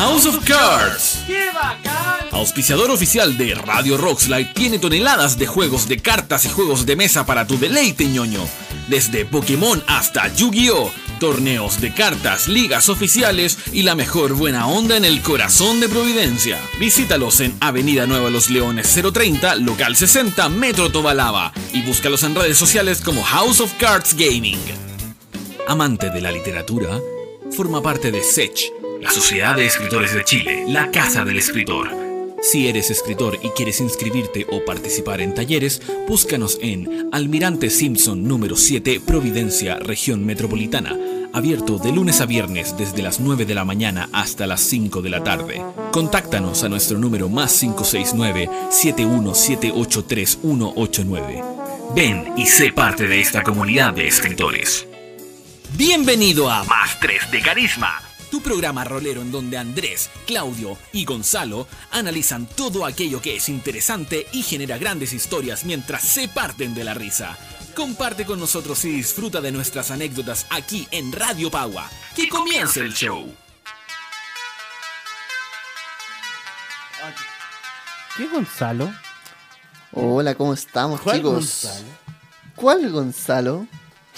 House of Cards. Auspiciador oficial de Radio Rockslide tiene toneladas de juegos de cartas y juegos de mesa para tu deleite ñoño. Desde Pokémon hasta Yu-Gi-Oh! Torneos de cartas, ligas oficiales y la mejor buena onda en el corazón de Providencia. Visítalos en Avenida Nueva Los Leones 030, local 60, Metro Tobalaba. Y búscalos en redes sociales como House of Cards Gaming. Amante de la literatura, forma parte de SECH, la Sociedad de Escritores de Chile, la Casa del Escritor. Si eres escritor y quieres inscribirte o participar en talleres, búscanos en Almirante Simpson número 7, Providencia, región metropolitana, abierto de lunes a viernes desde las 9 de la mañana hasta las 5 de la tarde. Contáctanos a nuestro número más 569-71783189. Ven y sé parte de esta comunidad de escritores. Bienvenido a Más 3 de Carisma, tu programa rolero en donde Andrés, Claudio y Gonzalo analizan todo aquello que es interesante y genera grandes historias mientras se parten de la risa. Comparte con nosotros y disfruta de nuestras anécdotas aquí en Radio Pagua. ¡Que comience el show! ¿Qué Gonzalo? Hola, ¿cómo estamos, ¿Cuál chicos? Gonzalo? ¿Cuál Gonzalo?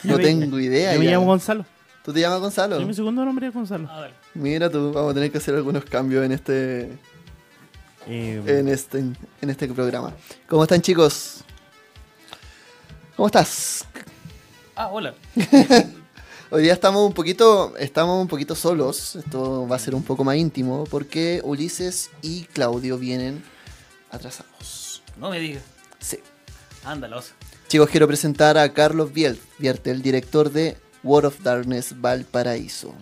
No tengo idea. Yo me ya. llamo Gonzalo. ¿Tú te llamas Gonzalo? Yo mi segundo nombre es Gonzalo. Mira tú, vamos a tener que hacer algunos cambios en este, Eh, en este, en este programa. ¿Cómo están, chicos? ¿Cómo estás? Ah, hola. Hoy día estamos un poquito, estamos un poquito solos. Esto va a ser un poco más íntimo porque Ulises y Claudio vienen atrasados. No me digas. Sí. Ándalos. Chicos, quiero presentar a Carlos Biel, Viertel, director de World of Darkness Valparaíso.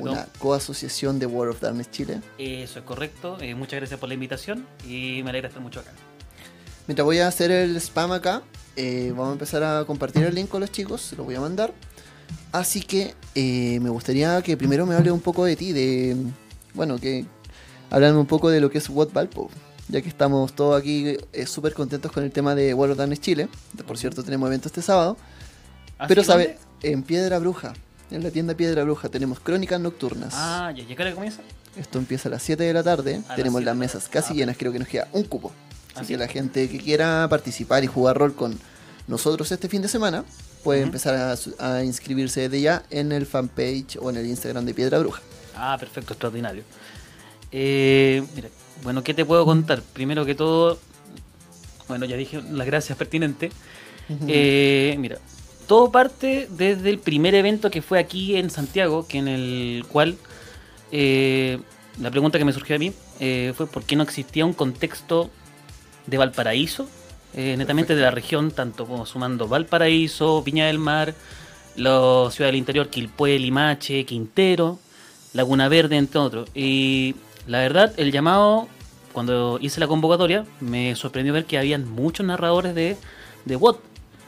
Una coasociación de World of Darkness Chile. Eso es correcto. Eh, muchas gracias por la invitación y me alegra estar mucho acá. Mientras voy a hacer el spam acá, eh, vamos a empezar a compartir el link con los chicos, se lo voy a mandar. Así que eh, me gustaría que primero me hable un poco de ti, de. Bueno, que hablarme un poco de lo que es What Valpo, ya que estamos todos aquí eh, súper contentos con el tema de World of Darkness Chile. Por cierto, tenemos evento este sábado. ¿Ah, Pero sí, sabe, dónde? En Piedra Bruja, en la tienda Piedra Bruja, tenemos crónicas nocturnas. Ah, ¿y a qué hora comienza? Esto empieza a las 7 de la tarde. Tenemos 7 las mesas casi Ah, llenas, creo que nos queda un cupo. ¿Ah, Así sí? que la gente que quiera participar y jugar rol con nosotros este fin de semana puede empezar a inscribirse desde ya en el fanpage o en el Instagram de Piedra Bruja. Ah, perfecto, extraordinario. Eh, mira, bueno, ¿qué te puedo contar? Primero que todo, bueno, ya dije las gracias pertinentes. Eh, mira, todo parte desde el primer evento que fue aquí en Santiago, que en el cual eh, la pregunta que me surgió a mí eh, fue por qué no existía un contexto de Valparaíso, eh, netamente de la región, tanto como sumando Valparaíso, Viña del Mar, la ciudad del interior, Quilpué, Limache, Quintero, Laguna Verde, entre otros. Y la verdad, el llamado, cuando hice la convocatoria, me sorprendió ver que habían muchos narradores de, de WOT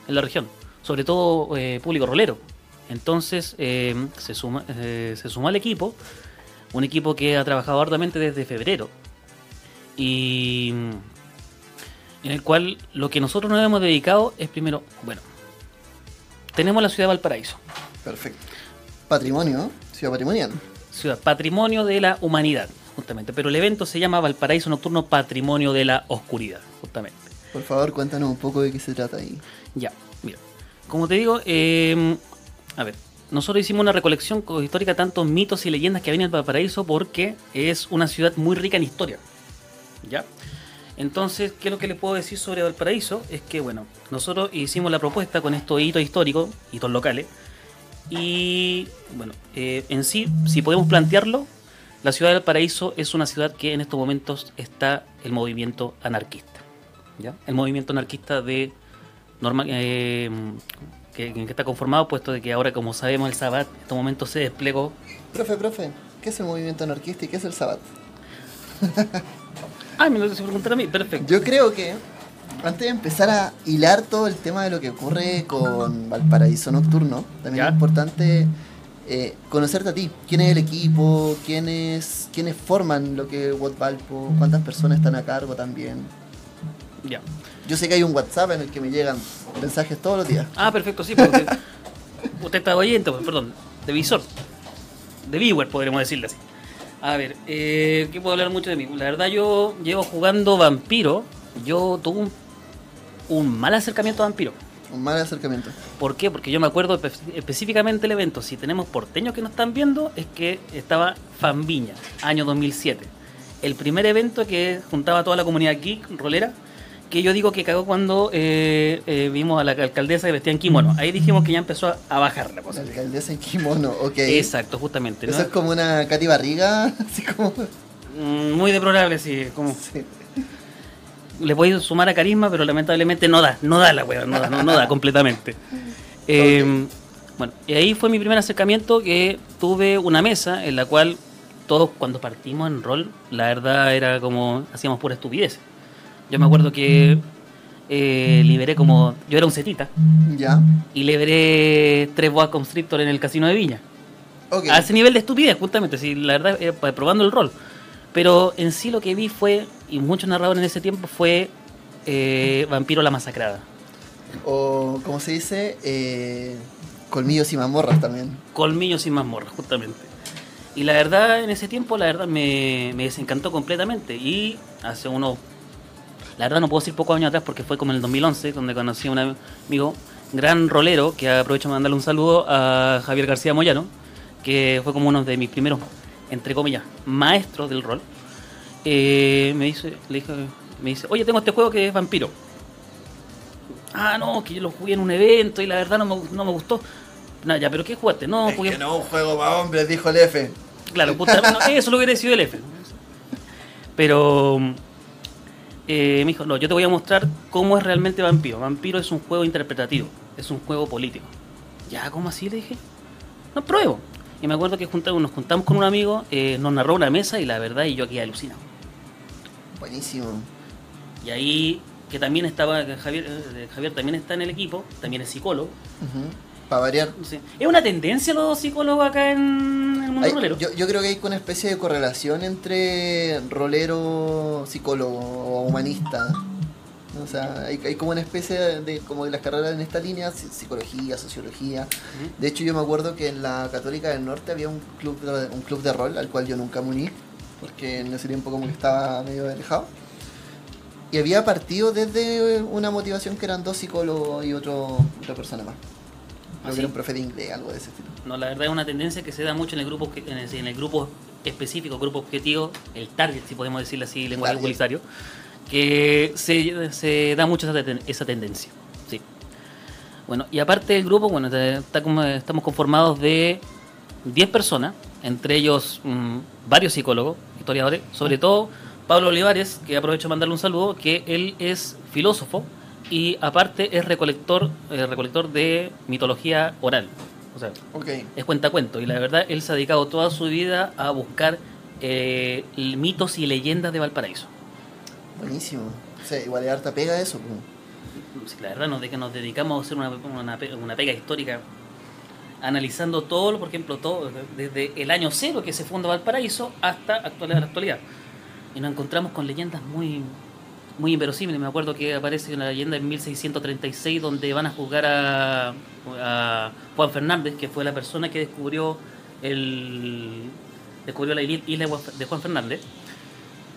en la región, sobre todo eh, público rolero. Entonces eh, se, suma, eh, se sumó al equipo, un equipo que ha trabajado arduamente desde febrero. Y en el cual lo que nosotros nos hemos dedicado es primero, bueno, tenemos la ciudad de Valparaíso, Perfecto. Patrimonio. Ciudad patrimonial. ciudad patrimonio de la humanidad, justamente, pero el evento se llama Valparaíso Nocturno Patrimonio de la Oscuridad, justamente. Por favor, cuéntanos un poco de qué se trata ahí. Ya, mira, como te digo, eh, a ver, nosotros hicimos una recolección co- histórica de tantos mitos y leyendas que había en el Valparaíso porque es una ciudad muy rica en historia, ¿ya? Entonces, ¿qué es lo que les puedo decir sobre Valparaíso? Es que, bueno, nosotros hicimos la propuesta con estos hitos históricos, hitos locales, y, bueno, eh, en sí, si podemos plantearlo, la ciudad de Valparaíso es una ciudad que en estos momentos está el movimiento anarquista, ¿ya? El movimiento anarquista de norma, eh, que, que está conformado, puesto de que ahora, como sabemos, el Sabbat en estos momentos se desplegó. Profe, profe, ¿qué es el movimiento anarquista y qué es el Sabbat? Ah, me lo preguntar a mí, perfecto. Yo creo que antes de empezar a hilar todo el tema de lo que ocurre con Valparaíso Nocturno, también ¿Ya? es importante eh, conocerte a ti. ¿Quién es el equipo? ¿Quiénes, quiénes forman lo que es Valpo? ¿Cuántas personas están a cargo también? Ya. Yo sé que hay un WhatsApp en el que me llegan mensajes todos los días. Ah, perfecto, sí, porque usted, usted está oyente, perdón, de visor. De viewer, podríamos decirle así. A ver, eh, ¿qué puedo hablar mucho de mí? La verdad yo llevo jugando vampiro. Yo tuve un, un mal acercamiento a vampiro. Un mal acercamiento. ¿Por qué? Porque yo me acuerdo espe- específicamente el evento. Si tenemos porteños que nos están viendo, es que estaba Fanviña, año 2007. El primer evento que juntaba toda la comunidad geek, rolera, que yo digo que cagó cuando eh, eh, vimos a la alcaldesa que vestía en kimono. Ahí dijimos que ya empezó a, a bajar la La cosa. alcaldesa en kimono, ok. Exacto, justamente. ¿no? Eso es como una Katy Barriga, así como... Mm, Muy deplorable, sí. Como, Sí. le podéis sumar a carisma, pero lamentablemente no da, no da la wea, no da, no, no da completamente. Eh, Bueno, y ahí fue mi primer acercamiento que tuve una mesa en la cual todos cuando partimos en rol, la verdad era como hacíamos pura estupidez. Yo me acuerdo que eh, liberé como, yo era un setita, Ya. y liberé tres boas constrictor en el casino de Viña. Ok. A ese nivel de estupidez, justamente, sí, la verdad, eh, probando el rol. Pero en sí lo que vi fue, y muchos narradores en ese tiempo, fue eh, Vampiro la Masacrada. O, como se dice, eh, colmillos y mazmorras también. Colmillos y mazmorra, justamente. Y la verdad, en ese tiempo, la verdad, me, me desencantó completamente. Y hace unos, la verdad no puedo decir pocos años atrás, porque fue como en el 2011, donde conocí a un amigo, gran rolero, que aprovecho de mandarle un saludo a Javier García Moyano, que fue como uno de mis primeros, entre comillas, maestros del rol. Eh, me dice, le dije, me dice, oye, tengo este juego que es vampiro. Ah, no, que yo lo jugué en un evento y la verdad no me, no me gustó. Nah, ya, pero ¿qué jugaste? No, es porque que no un juego para hombres, dijo el F. Claro, puta, no, eso lo hubiera sido el F. Pero eh, me dijo, no, yo te voy a mostrar cómo es realmente Vampiro. Vampiro es un juego interpretativo, es un juego político. Ya, ¿cómo así? Le dije. No, pruebo. Y me acuerdo que juntamos, nos juntamos con un amigo, eh, nos narró una mesa y la verdad, y yo aquí alucinado. Buenísimo. Y ahí, que también estaba, Javier, eh, Javier también está en el equipo, también es psicólogo. Para variar. Sí. Es una tendencia los psicólogos acá en el mundo Hay- rolero. yo, yo creo que hay una especie de correlación entre rolero, psicólogo o humanista. O sea, hay, hay como una especie de, de- como de las carreras en esta línea, psi- psicología, sociología. De hecho, yo me acuerdo que en la Católica del Norte había un club de, un club de rol al cual yo nunca me uní, porque en ese tiempo como que estaba medio alejado. Y había partido desde una motivación que eran dos psicólogos y otro, otra persona más. Creo ¿Ah, que era sí? un profe de inglés, algo de ese estilo. No, la verdad es una tendencia que se da mucho en el grupo en el, en el grupo específico, grupo objetivo, el target, si podemos decirlo así, lenguaje publicitario, que se, se da mucho esa, ten- esa tendencia. Sí. Bueno, y aparte del grupo, bueno, está como- estamos conformados de 10 personas, entre ellos mm, varios psicólogos, historiadores, sobre todo Pablo Olivares, que aprovecho de mandarle un saludo, que él es filósofo y aparte es recolector, eh, recolector de mitología oral. O sea, Ok. es cuentacuento y la verdad él se ha dedicado toda su vida a buscar eh, mitos y leyendas de Valparaíso. Buenísimo. O sea, igual es harta pega eso. pues. Sí, la verdad nos, de que nos dedicamos a hacer una, una, pe- una pega histórica analizando todo, por ejemplo, todo desde el año cero que se funda Valparaíso hasta actual, la actualidad. Y nos encontramos con leyendas muy muy inverosímiles. Me acuerdo que aparece una leyenda en 1636 donde van a juzgar a, a Juan Fernández, que fue la persona que descubrió el descubrió la isla de Juan Fernández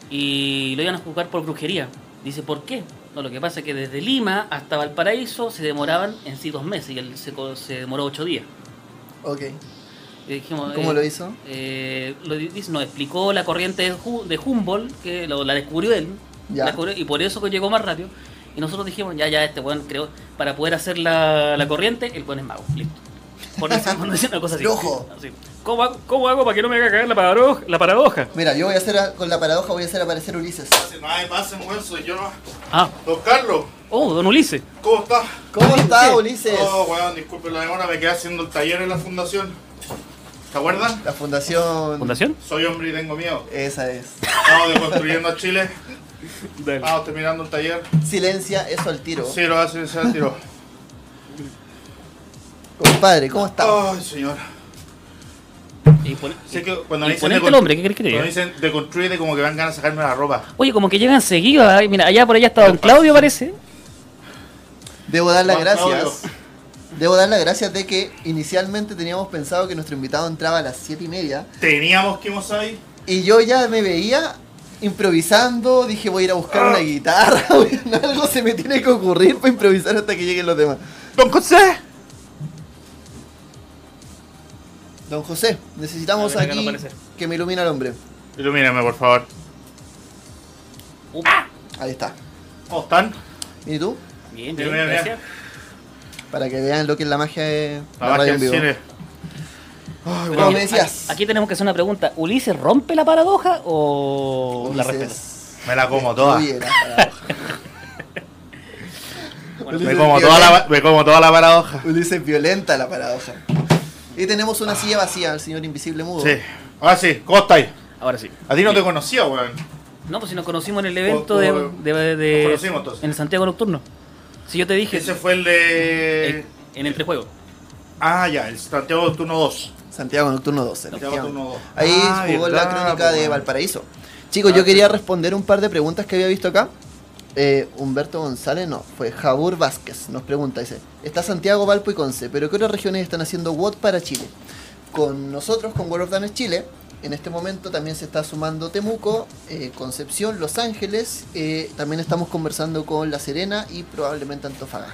y lo iban a juzgar por brujería. Dice, ¿por qué? No, lo que pasa es que desde Lima hasta Valparaíso se demoraban en sí dos meses y él se, se demoró ocho días. Ok. Dijimos, ¿Cómo eh, lo hizo? eh, lo nos explicó la corriente de Humboldt, que lo- la descubrió él, Ya. la descubrió, y por eso que llegó más rápido. Y nosotros dijimos, ya, ya, este weón creó, para poder hacer la, la corriente, el weón es mago, listo. Por decir, por decir una cosa así. Así. ¿Cómo, hago, ¿Cómo hago para que no me haga caer la paradoja? La paradoja? Mira, yo voy a hacer, a- con la paradoja voy a hacer aparecer Ulises. No hay pase, weón, soy yo. Ah, Don Carlos, oh, don Ulises. ¿cómo estás? ¿Cómo está ¿Qué? Ulises? Oh, weón, disculpe la demora, me quedé haciendo el taller en la fundación. ¿Te acuerdas? La fundación... ¿Fundación? Soy hombre y tengo miedo. Esa es. Estamos deconstruyendo a Chile. Estamos terminando el taller. Silencia, eso al tiro. Sí, lo hace ese al tiro. Compadre, ¿cómo está? Ay, señor. Y pon- Sé que cuando me dicen decon- el hombre, ¿qué crees que te Cuando diga? me dicen deconstruye, como que van ganas de sacarme la ropa. Oye, como que llegan seguidos. ay, Mira, allá por allá está don Claudio, parece. Debo dar las Juan gracias. Claudio. Debo dar las gracias de que inicialmente teníamos pensado que nuestro invitado entraba a las 7 y media. Teníamos que ahí. Y yo ya me veía improvisando, dije voy a ir a buscar una guitarra, weón, algo se me tiene que ocurrir para improvisar hasta que lleguen los demás. Don José. Don José, necesitamos ver, no aquí que me ilumine al hombre. Ilumíname, por favor. Ahí está. ¿Cómo están? ¿Y tú? Bien, Bien, gracias. Para que vean lo que es la magia de La la radio magia en del vivo. cine. Pero decías. Aquí tenemos que hacer una pregunta. ¿Ulises rompe la paradoja o la respeta? Me la como toda. paradoja. Me como toda la, me como toda la paradoja. Ulises violenta la paradoja. Y tenemos una silla vacía, el señor invisible mudo. Sí. Ahora sí, ¿cómo estáis? Ahora sí. A ti no te conocía, weón. No, pues si nos conocimos en el evento de, por- de- de- nos conocimos, entonces. en el Santiago Nocturno. Si yo te dije Ese fue el de. en entrejuego. Ah, ya, el Santiago Nocturno 2. Santiago Nocturno 12. Santiago Nocturno 2. Ahí Ah, jugó la crónica de pues. Valparaíso. Chicos, Ah, yo quería sí. responder un par de preguntas que había visto acá. Eh, Humberto González, no, fue Jabur Vázquez. Nos pregunta, dice, está Santiago, Valpo y Conce, pero ¿qué otras regiones están haciendo WOT para Chile? Con nosotros, con World of Dance Chile, en este momento también se está sumando Temuco, eh, Concepción, Los Ángeles, eh, también estamos conversando con La Serena y probablemente Antofagasta.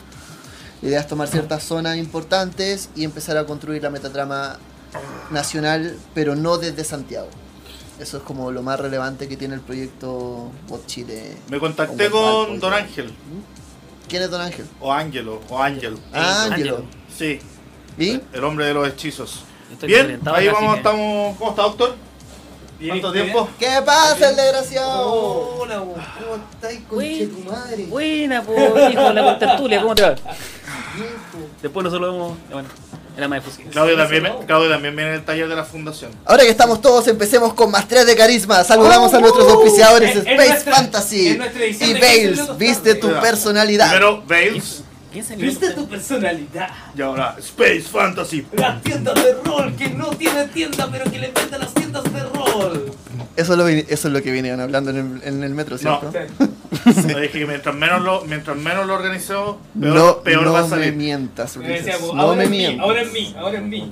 La idea es tomar ciertas zonas importantes y empezar a construir la metatrama nacional, pero no desde Santiago. Eso es como lo más relevante que tiene el proyecto Bot Chile. Me contacté Con Valpo, con Don. Ángel. ¿Quién es Don Ángel? O Ángelo. O Ángel. Ah, Ángelo. Sí. ¿Y? El hombre de los hechizos. Estoy Bien, ahí vamos, que- estamos. ¿Cómo está, doctor? ¿Cuánto tiempo? ¿Qué pasa, el desgraciado? Hola, ¿Cómo estáis, Buen- conche tu madre? Buena, po, hijo, la contertulia, ¿cómo te va? Después nosotros lo vemos, bueno, era más difusión. Claudio también, Claudio también viene en el taller de la fundación. Ahora que estamos todos, empecemos con más tres de carisma. Saludamos a nuestros auspiciadores En- en Space nuestra- Fantasy en y Bales. 15 minutos Viste tu personalidad. Primero, Bales. 15 ¿Viste tu personalidad? Y ahora, Space Fantasy. La tienda de rol que no tiene tienda, pero que le vende las tiendas de rol. Eso, es lo, vi- eso es lo que vinieron hablando en el, en el metro, No. Le dije que mientras menos lo, mientras menos lo organizó, peor, No, peor no va a me salir. mientas, Me Ulises. decía, No ahora me mí, mientas. ahora en mí, ahora en mí.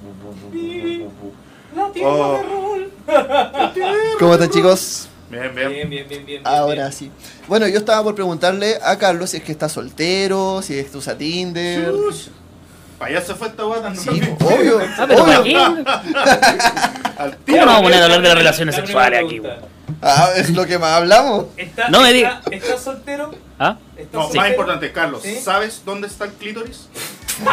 La tienda Oh. de rol. ¿Cómo están, chicos? Bien, bien. Bien, bien, bien, bien. Ahora sí. Bueno, yo estaba por preguntarle a Carlos si es que está soltero, si es que usa Tinder. Para allá se fue esta guata, no Sí, obvio. Ah, pero ¿para obvio. ¿Cómo no vamos a poner a hablar de las relaciones La sexuales aquí? Ah, es lo que más hablamos. ¿Está, No me está- diga. ¿Estás soltero? ¿Ah? ¿Estás No, soltero? más importante, Carlos, ¿Sí? ¿sabes dónde está el clítoris?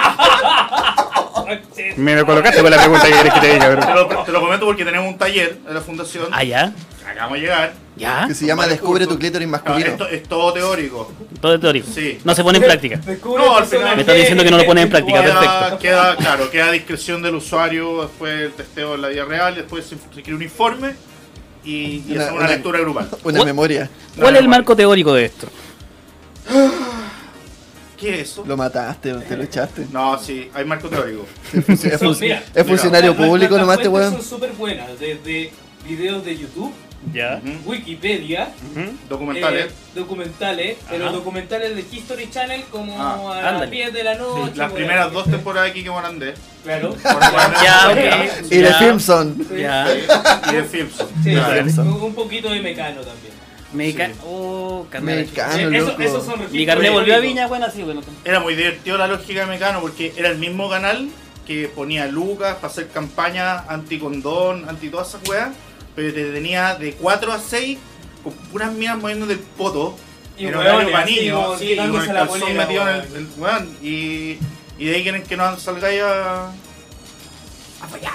Me lo colocaste con la pregunta que querés que te diga, Te bro. lo, te lo comento porque tenemos un taller en la fundación. Ah, ya. Acabamos de llegar. Ya. Que se llama Descubre tu clítoris Ah, masculino. esto es todo teórico. Todo es teórico. Sí. No se pone en práctica. Descubre No, al final- Me estás diciendo que no lo pones en práctica, virtual. perfecto. Queda, queda, claro, queda a discreción del usuario después del testeo en la vida real, después se, se crea un informe y, y Una- hacemos una, una- lectura grupal. Una ¿Cuál- memoria. ¿Cuál es el marco teórico de esto? ¿Qué es eso? Lo mataste, te lo echaste. No, sí, hay marco teórico. Es, funcionario público nomás este fuentes weón. son súper buenas, desde videos de YouTube, Ya. Wikipedia, Documentales. eh, documentales, pero Ajá. documentales de History Channel como Ah, a las ándale. 10 de la noche. Las primeras ahí. dos temporadas aquí que van a andar. Claro. Ya. Y de. Ya. Y de. Sí, sí, un poquito de mecano también. Meca... Sí. Oh, carnet. Mecano, Eh, eso- son Mi carnet volvió a. Viña, bueno, así, bueno. Era muy divertido la lógica de Mecano porque era el mismo canal que ponía Lucas para hacer campaña anti-condón, anti todas esas weas, pero te tenía de 4 a 6 con puras minas moviendo del poto. Y en hueones, horario para niños, sí, y con el calzón polera, metido en el, weón. el- weón, y, y de ahí quieren que no salgáis a. a fallar,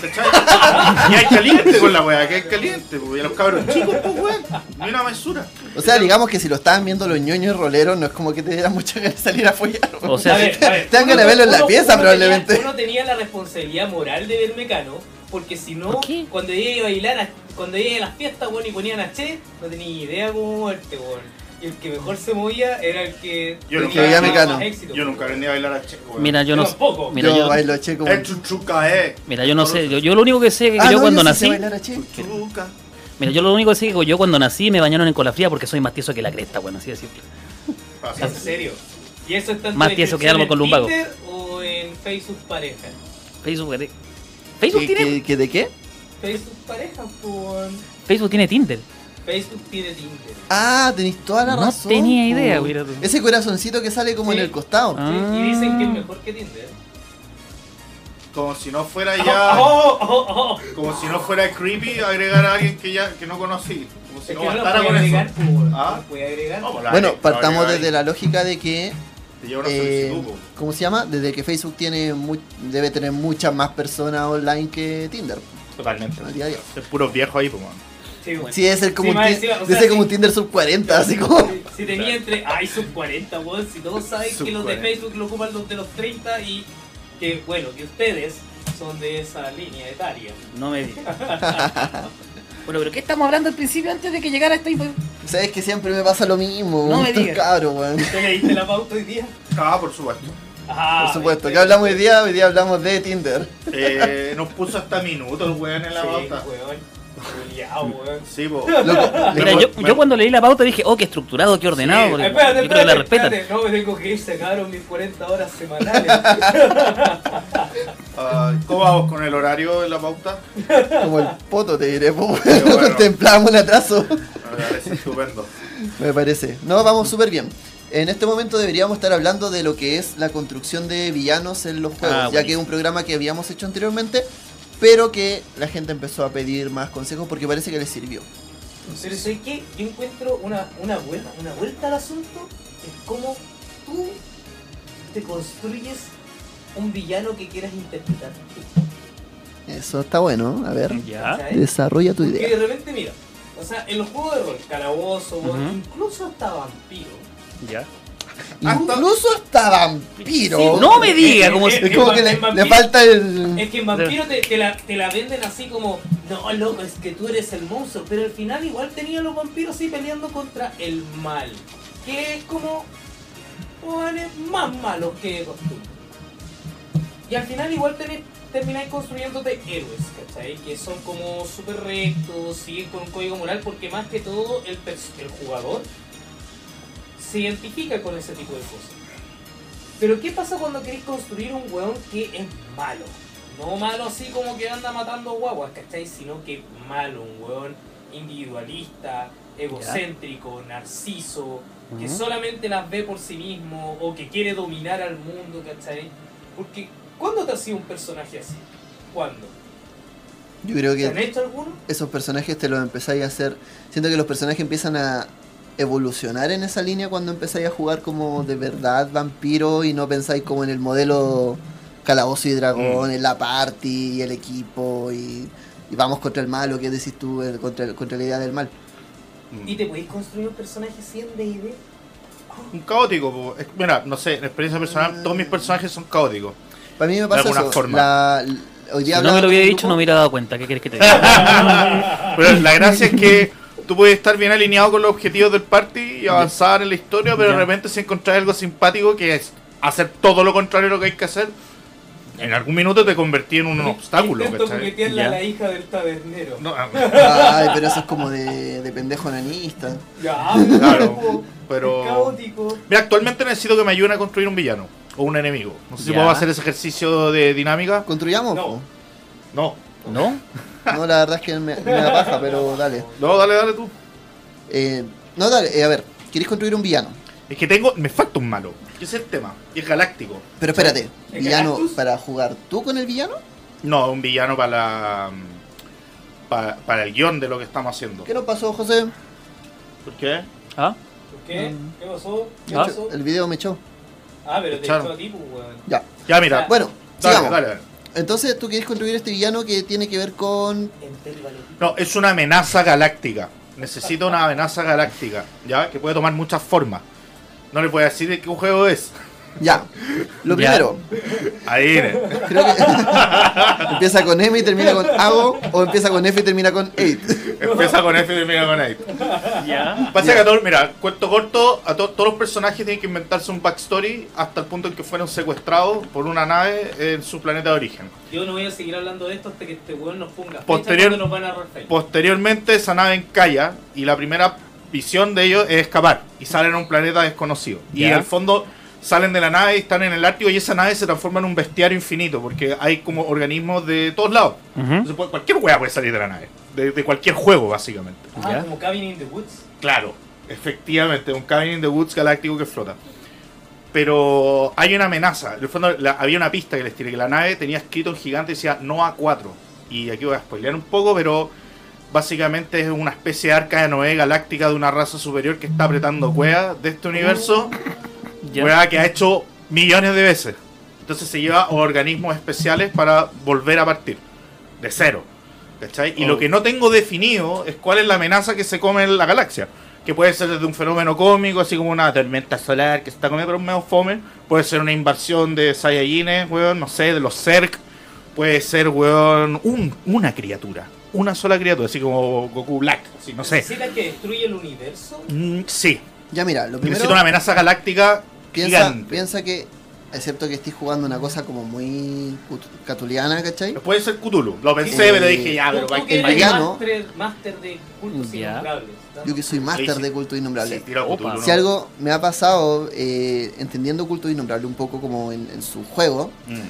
¿cachai? y hay caliente con la wea, que hay caliente, y a los cabros chicos, pues weón, ni una mesura. O sea, digamos que si lo estaban viendo los ñoños y roleros, no es como que te dieran mucha ganas de salir a follar. weón. O sea, A ver, a ver, Te dan ganas de verlo en la pieza, tenía- probablemente. uno tenía la responsabilidad moral de ver Mecano, porque si no, ¿Por qué? cuando llegué a bailar, a- cuando llegué a las fiestas, weón, y ponían a Che, no tenía ni idea cómo moverte, weón. Y el que mejor se movía era el que Yo tenía nunca veía más Mecano. éxito. Yo nunca aprendí a bailar a checo, weón. Mira, yo no tampoco. Mira, yo, yo, bailo che como... El chuchuca, eh. mira, yo no sé. Yo, yo lo único que sé es que Ah, yo no, cuando yo nací. bailar a che. Chuchuca. Mira, yo lo único que sé es que yo cuando nací me bañaron en cola fría porque soy más tieso que la cresta, bueno, así de simple. Pasa. En serio. ¿Y eso está en Más tieso que algo con en lumbago. O en Facebook pareja? Facebook, ¿qué? ¿Facebook ¿Qué, tiene? qué- qué- de qué? Facebook parejas, pues. Facebook tiene Tinder. Facebook tiene Tinder. Ah, tenéis toda la No razón. tenía po. idea, mira tú. Ese corazoncito que sale como Sí. en el costado. Ah. Y dicen que es mejor que Tinder. Como si no fuera ya. Oh, oh, oh. Como si no fuera creepy agregar a alguien que ya que no conocí. Como si Es no no bastara con agregar, eso. Ah. No lo puede agregar. No, Bueno, partamos desde la lógica de que, Te lleva una eh, solicitud. po. ¿cómo se llama? Desde que Facebook tiene mu- debe tener muchas más personas online que Tinder. Totalmente. al día a día. Es puros viejos ahí, pues. Sí, weón. Sí, debe ser como, Sí, un, encima, o sea, ser como sí. un Tinder sub 40, así como... Si, si tenía entre. Ay, sub 40, weón. Si todos saben Sub que los de 40. Facebook lo ocupan los de los 30 y que, bueno, que ustedes son de esa línea etaria. No me digas. bueno, pero ¿qué estamos hablando al principio antes de que llegara esta info? Sabes que siempre me pasa lo mismo. No me digas. cabros, weón. ¿Te leíste la pauta hoy día? Ah, por supuesto. Ah, Por supuesto. ¿Qué hablamos hoy día? Hoy día hablamos de Tinder. Eh, nos puso hasta minutos, weón, en la Sí, pauta. weón. Sí. Loco, Mira, yo, cuando leí la pauta dije, oh, qué estructurado, qué ordenado. Sí, porque Espérate, que la espérate, respetan. espérate. No, me tengo que ir, se acabaron mis 40 horas semanales. Ah, ¿Cómo vamos con el horario de la pauta? como el poto te diré, bueno. Contemplamos un atraso. Me parece estupendo. Me parece. No, vamos súper bien. En este momento deberíamos estar hablando de lo que es la construcción de villanos en los juegos, Ah, ya que es un programa que habíamos hecho anteriormente, pero que la gente empezó a pedir más consejos porque parece que les sirvió. Pero sé que yo encuentro una, una, vuelta, una vuelta al asunto es cómo tú te construyes un villano que quieras interpretar. Eso está bueno, a ver. Desarrolla tu Porque idea. de repente, mira, o sea, en los juegos de rol, calabozo, incluso hasta vampiro. Ya. Incluso hasta vampiro. Sí, No me diga, como si- Es como que le, En vampiro- le falta el... Es que en vampiro te, te la, te la venden así como, no, loco, es que tú eres el monstruo, pero al final igual tenían los vampiros así peleando contra el mal, que es como, jóvenes más malos que costumbre. Y al final igual tenés- termináis construyéndote héroes, ¿cachai? Que son como súper rectos, siguen con un código moral, porque más que todo el, el jugador se identifica con ese tipo de cosas. Pero ¿qué pasa cuando queréis construir un weón que es malo? No malo así como que anda matando guaguas, ¿cachai? Sino que malo, un weón individualista, egocéntrico, narciso, que solamente las ve por sí mismo o que quiere dominar al mundo, ¿cachai? Porque, ¿cuándo te has sido un personaje así? ¿Cuándo? Yo creo ¿Se han que hecho alguno? esos personajes te los empezáis a hacer... Siento que los personajes empiezan a evolucionar en esa línea cuando empezáis a jugar como de verdad vampiro y no pensáis como en el modelo calabozo y dragón, en la party y el equipo y, y vamos contra el malo, ¿qué decís tú? El- contra, el- contra la idea del mal. Mm. ¿Y te podéis construir un personaje sin de idea? Un caótico, mira, no sé, en experiencia personal, todos mis personajes son caóticos. Para mí me pasa alguna eso. forma. La, hoy día Si no me lo hubiera dicho, grupo- no me hubiera dado cuenta. ¿Qué quieres que te diga? Pero la gracia es que tú puedes estar bien alineado con los objetivos del party y avanzar en la historia, pero de repente si encontrar algo simpático que es hacer todo lo contrario de lo que hay que hacer, en algún minuto te convertí en un obstáculo. Intento ¿cachai? coquetearle a la hija del tabernero. No, ah, Ay, pero eso es como de, de pendejo nanista. Ya, Claro, pero- Es caótico. Mira, actualmente necesito que me ayuden a construir un villano o un enemigo. No sé si puedo hacer ese ejercicio de dinámica. ¿Construyamos? No. po? No. ¿No? No, la verdad es que me, me da paja, pero dale. No, dale, dale tú. Eh, no, dale, eh, a ver, ¿queréis construir un villano? Es que tengo, me falta un malo. Ese es el tema. Y es galáctico. Pero espérate, ¿El ¿villano Galactus? para jugar tú con el villano? No, un villano para la, para, para el guion de lo que estamos haciendo. ¿Qué nos pasó, José? ¿Por qué? ¿Ah? ¿Por qué? ¿Qué pasó? ¿Qué Ah. pasó? El video me echó. Ah, pero te echó a ti, pues, weón. Ya. Ya, mira. Bueno, dale, sigamos. dale, dale. Entonces, ¿tú quieres construir este villano que tiene que ver con... No, es una amenaza galáctica. Necesito una amenaza galáctica, ¿ya? Que puede tomar muchas formas. No le a decir de qué juego es. Ya. Lo Ya. primero, Ahí viene. creo que empieza con M y termina con Ago, o empieza con F y termina con 8. Empieza con F y termina con 8. Ya. Pasa que a todos, mira, cuento corto, a to- todos los personajes tienen que inventarse un backstory hasta el punto en que fueron secuestrados por una nave en su planeta de origen. Yo no voy a seguir hablando de esto hasta que este weón nos ponga Posterior- nos van a. Posteriormente esa nave encalla y la primera visión de ellos es escapar y salen a un planeta desconocido. Y Ya. en el fondo salen de la nave y están en el Ártico y esa nave se transforma en un bestiario infinito porque hay como organismos de todos lados. Ujú. Entonces, puede- cualquier hueá puede salir de la nave, de, de cualquier juego básicamente. Ah, Ya. como Cabin in the Woods. Claro, efectivamente, un Cabin in the Woods galáctico que flota. Pero hay una amenaza. En el fondo la- había una pista que les tiré, que la nave tenía escrito en gigante decía no a 4. Y aquí voy a spoilear un poco, pero básicamente es una especie de arca de Noé galáctica de una raza superior que está apretando cuevas de este universo. Que ha hecho millones de veces. Entonces se lleva organismos especiales para volver a partir. De cero. ¿Cachai? Y lo que no tengo definido es cuál es la amenaza que se come en la galaxia. Que puede ser desde un fenómeno cómico, así como una tormenta solar que se está comiendo por un medio fome. Puede ser una invasión de Saiyajines, weón, no sé, de los Zerg. Puede ser, weón, un- una criatura. Una sola criatura, así como Goku Black, así, no sé. ¿Necesitas que destruya el universo? Mm, sí, Ya mira, lo primero... necesito una amenaza galáctica Piensa, gigante. piensa que, excepto que estés jugando una cosa como muy catuliana, ¿cachai? Puede ser Cthulhu. Lo pensé, Eh, pero dije, ya, pero que el eres villano- Máster, máster de cultos Ya. innombrables. ¿no? Yo que soy máster Sí, sí. de culto innombrable. Opa. Si algo me ha pasado eh, entendiendo culto innombrable un poco como en, en su juego, Mm.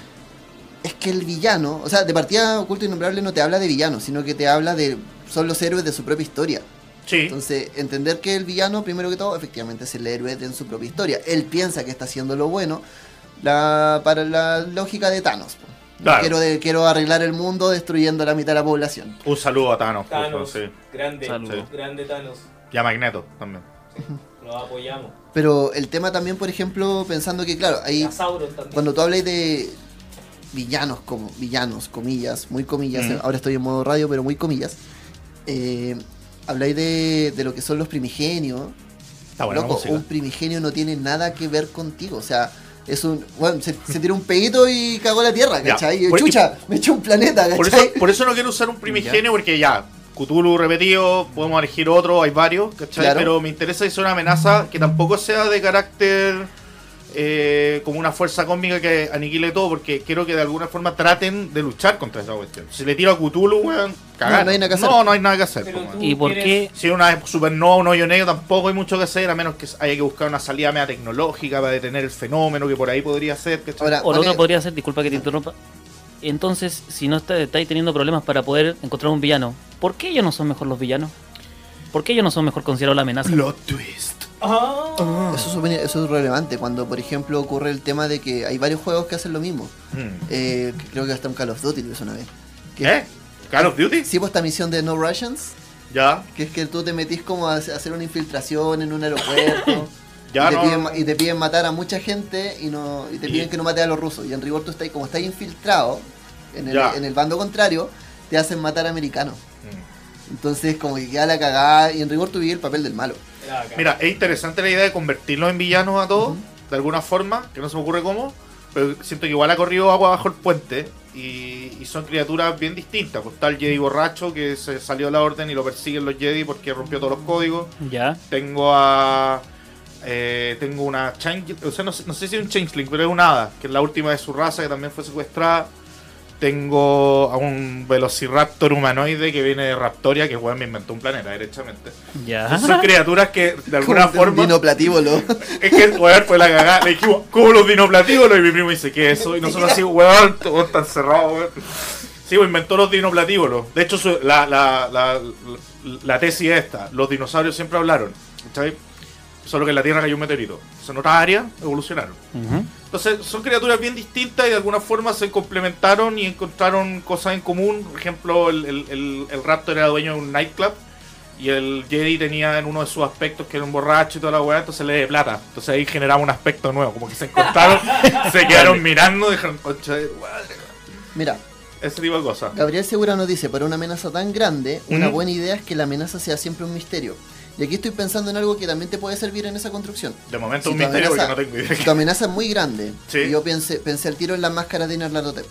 es que el villano, o sea, de partida culto innombrable no te habla de villano, sino que te habla de son los héroes de su propia historia. Sí, Entonces, entender que el villano, primero que todo, efectivamente es el héroe de en su propia historia. Él piensa que está haciendo lo bueno la, para la lógica de Thanos. Claro. Quiero, de- quiero arreglar el mundo destruyendo la mitad de la población. un saludo a Thanos, Thanos, sí. grande, grande Thanos. Y a Magneto también. Lo apoyamos. Pero el tema también, por ejemplo, pensando que, claro, ahí cuando tú hablas de villanos, como villanos, comillas, muy comillas, Mm. ahora estoy en modo radio, pero muy comillas, eh, habláis de, de lo que son los primigenios. Está buena Loco, un primigenio no tiene nada que ver contigo, o sea, es un. Bueno, se, se tiró un pedito y cagó la tierra, Ya. ¿cachai? Y Por- chucha, me echó un planeta, Por ¿cachai? eso, por eso no quiero usar un primigenio, porque ya, Cthulhu repetido, podemos elegir otro, hay varios, ¿cachai? Claro. Pero me interesa que sea una amenaza que tampoco sea de carácter eh, como una fuerza cósmica que aniquile todo, porque quiero que de alguna forma traten de luchar contra esa cuestión. Si le tiro a Cthulhu, weón, cagar. No, no hay nada que hacer. No, no hay nada que hacer. ¿Y por qué? Si una supernova, un hoyo negro, tampoco hay mucho que hacer, a menos que haya que buscar una salida media tecnológica para detener el fenómeno que por ahí podría ser. Ahora, O lo otro podría ser, disculpa que te interrumpa. Entonces, si no está- estáis teniendo problemas para poder encontrar un villano, ¿por qué ellos no son mejor los villanos? ¿Por qué ellos no son mejor considerados la amenaza? Plot twist. Ah. Eso es, eso es relevante cuando, por ejemplo, ocurre el tema de que hay varios juegos que hacen lo mismo. Hmm. Eh, creo que hasta un Call of Duty lo hizo una vez. Que- ¿Qué? ¿Call of Duty? Sí, pues esta misión de No Russians, Ya. que es que tú te metís como a hacer una infiltración en un aeropuerto. Ya y, te no- piden, y te piden matar a mucha gente y no y te Y- piden que no mates a los rusos. Y en rigor tú estás, como estás infiltrado en el, Ya. en el bando contrario, te hacen matar a americanos. Hmm. Entonces como que queda la cagada y en rigor tú vives el papel del malo. Mira, es interesante la idea de convertirlos en villanos a todos, de alguna forma, que no se me ocurre cómo, pero siento que igual ha corrido agua bajo el puente y, y son criaturas bien distintas. Pues está el Jedi borracho que se salió de la orden y lo persiguen los Jedi porque rompió todos los códigos. Ya. Tengo a. eh, tengo una change, o sea, no, sé- no sé si es un changeling, pero es una hada, que es la última de su raza que también fue secuestrada. Tengo a un velociraptor humanoide que viene de Raptoria, que weón me inventó un planeta, derechamente. Ya. Son criaturas que de alguna forma. dinoplatíbulo. Es que, weón, fue la cagada. Le dijimos, ¿cómo los dinoplatíbulos? Y mi primo dice, ¿qué es eso? Y nosotros así, weón, todo está encerrado, weón. Sí, pues inventó los dinoplatíbulos. De hecho, su- la, la, la, la, la tesis es esta: los dinosaurios siempre hablaron, ¿cachai? Solo que en la Tierra cayó un meteorito. En otras áreas evolucionaron. Ujú. Entonces, son criaturas bien distintas y de alguna forma se complementaron y encontraron cosas en común. Por ejemplo, el, el, el, el Raptor era dueño de un nightclub y el Jedi tenía en uno de sus aspectos que era un borracho y toda la weá, entonces le de plata. Entonces ahí generaba un aspecto nuevo, como que se encontraron, se quedaron mirando, dijeron, "Concha de madre". Mira, ese tipo de cosas. Gabriel Segura nos dice, para una amenaza tan grande, una buena idea es que la amenaza sea siempre un misterio. Y aquí estoy pensando en algo que también te puede servir en esa construcción. De momento Si un misterio amenaza- porque no tengo idea. Si tu amenaza es muy grande, Sí. y yo pensé, pensé al tiro en la máscara de Nyarlathotep,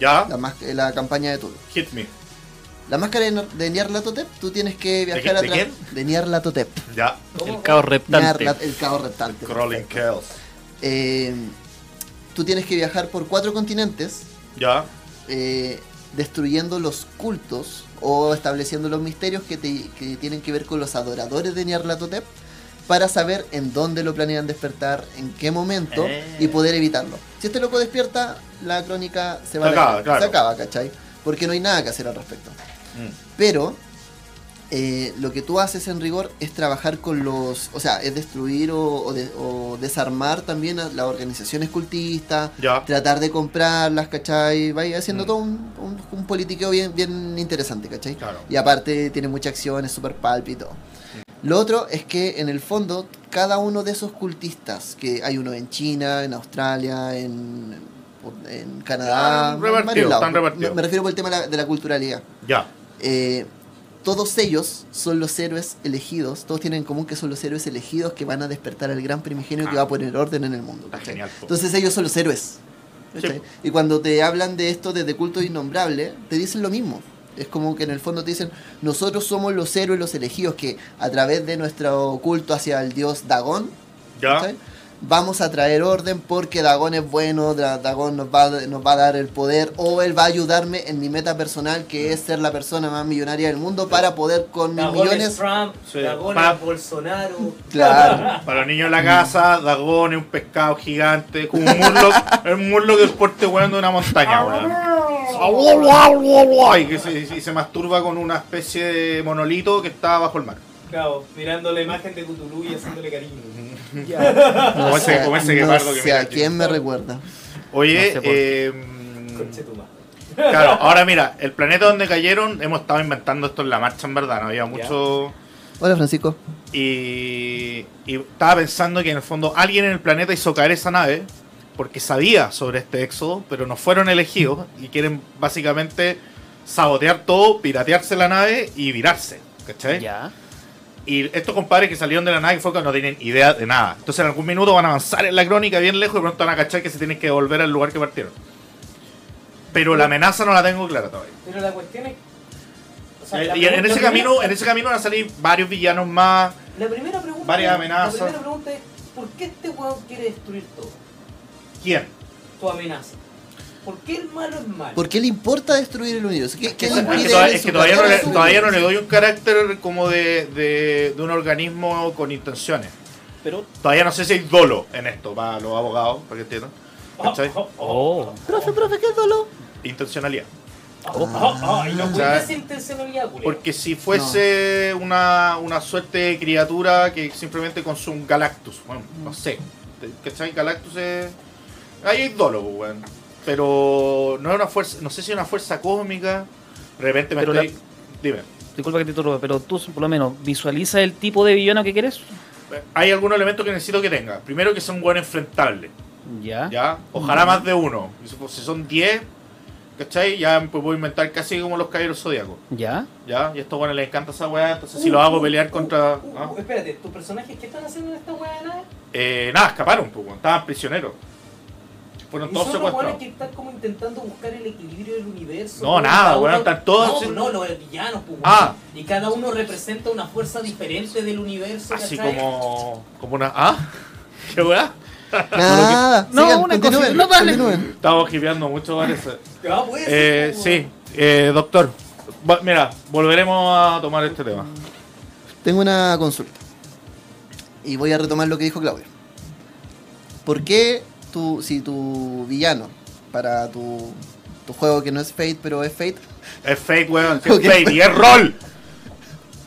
Ya, la, más- la campaña de Tulu. hit me. La máscara de, de Nyarlathotep, tú tienes que viajar qué- a de de Nyarlathotep. Ya, El caos reptante. Nyarla- el caos reptante. crawling perfecto. kills. Eh, tú tienes que viajar por cuatro continentes, Ya, eh, destruyendo los cultos o estableciendo los misterios que, te- que tienen que ver con los adoradores de Nyarlathotep para saber en dónde lo planean despertar, en qué momento Eh. y poder evitarlo. Si este loco despierta, la crónica se va Se a la acaba, mierda. claro. Se acaba, ¿cachai? Porque no hay nada que hacer al respecto. Mm. Pero eh, lo que tú haces en rigor es trabajar con los, o sea, es destruir o, o de- o desarmar también a las organizaciones cultistas, Ya. tratar de comprarlas, ¿cachai? Vaya haciendo Mm. todo un, un, un politiqueo bien, bien interesante, ¿cachai? Claro. Y aparte tiene mucha acción, es súper pálpito. Lo otro es que en el fondo cada uno de esos cultistas, que hay uno en China, en Australia, en, en Canadá, Están repartidos, me refiero por el tema de la, de la culturalidad. Ya. Eh, todos ellos son los héroes elegidos, todos tienen en común que son los héroes elegidos que van a despertar al gran primigenio que Ah. va a poner orden en el mundo. Genial. Entonces ellos son los héroes. Y cuando te hablan de esto desde culto innombrable, te dicen lo mismo. Es como que en el fondo te dicen, nosotros somos los héroes, los elegidos, que a través de nuestro culto hacia el dios Dagón, ya. Vamos a traer orden porque Dagón es bueno, Dagón nos va, a- nos va a dar el poder, o él va a ayudarme en mi meta personal, que es ser la persona más millonaria del mundo, para poder con mis Dagón es millones... Trump, Sí. Dagón Pa- es Bolsonaro. Claro. Para los niños en la casa, Dagón es un pescado gigante, como un murloc, es un murloc del porte weón de una montaña, weón. Y que se, y se masturba con una especie de monolito que está bajo el mar. Claro, mirando la imagen de Cthulhu y haciéndole cariño. Como ese, como ese no guepardo que mira aquí. quién me recuerda. Oye, No sé por qué. eh, Conchetumá. claro, ahora mira, el planeta donde cayeron, hemos estado inventando esto en la marcha, en verdad, no había mucho... Hola Francisco. Y, y estaba pensando que en el fondo alguien en el planeta hizo caer esa nave porque sabía sobre este éxodo, pero no fueron elegidos y quieren básicamente sabotear todo, piratearse la nave y virarse. ¿Cachai? Ya. Y estos compadres que salieron de la nave que no tienen idea de nada. Entonces en algún minuto van a avanzar en la crónica bien lejos y pronto van a cachar que se tienen que volver al lugar que partieron. Pero la amenaza no la tengo clara todavía. Pero la cuestión es. o sea, Eh, la y en, ese camino, en ese camino van a salir varios villanos más. La primera pregunta. varias amenazas. La primera pregunta es: ¿por qué este weón quiere destruir todo? ¿Quién? Tu amenaza. ¿Por qué el malo es malo? ¿Por qué le importa destruir el universo? ¿Qué, qué Es que, en es que todavía no le, todavía no le doy un carácter como de, de, de un organismo con intenciones. Pero. Todavía no sé si hay dolo en esto para los abogados, para que entiendan. ¿Cachai? ah, ah, Oh. Profe, profe, ¿qué es dolo? Intencionalidad. ah, y no intencionalidad. Porque si fuese una, una suerte de criatura que simplemente consume un Galactus, bueno, no sé. ¿Cachai? Galactus es. Ahí hay dolo, pues, weón. Pero no es una fuerza, no sé si es una fuerza cósmica. De repente me Pero estoy. Dime. Disculpa que te interrumpa, pero tú por lo menos visualiza el tipo de villano que quieres. Hay algunos elementos que necesito que tenga. Primero que son buenos enfrentables. Ya. ¿Ya? Ojalá más de uno. Si son 10, ¿cachai? Ya pues, puedo inventar casi como los caballeros zodiacos. Ya. ¿Ya? Y a estos bueno les encanta esa weá. Entonces, si los hago pelear contra. Uh, uh, ¿ah? uh, espérate, ¿tus personajes qué están haciendo en esta weá de nave? Eh, nada, escaparon, pues, estaban prisioneros. Fueron Y todos son los weones secuestrados. que están como intentando buscar el equilibrio del universo. No, nada, uno- están todos No, haciendo- no, los villanos, pues. Ah. Y cada uno representa una fuerza diferente del universo. Así ¿cachai? como. como una. ¿Ah? ¿Qué weá? Nada, No, sigan, una cosita, no, continúen. Estamos hipeando mucho, parece. Ah, puede ser, Eh, pues, sí, weón. eh, doctor. Va- Mira, volveremos a tomar este tema. Tengo una consulta. Y voy a retomar lo que dijo Claudio. ¿Por qué tú, si tu villano para tu, tu juego que no es Fate, pero es Fate, Es fake, weón. sí, Es Ok. fake y es rol.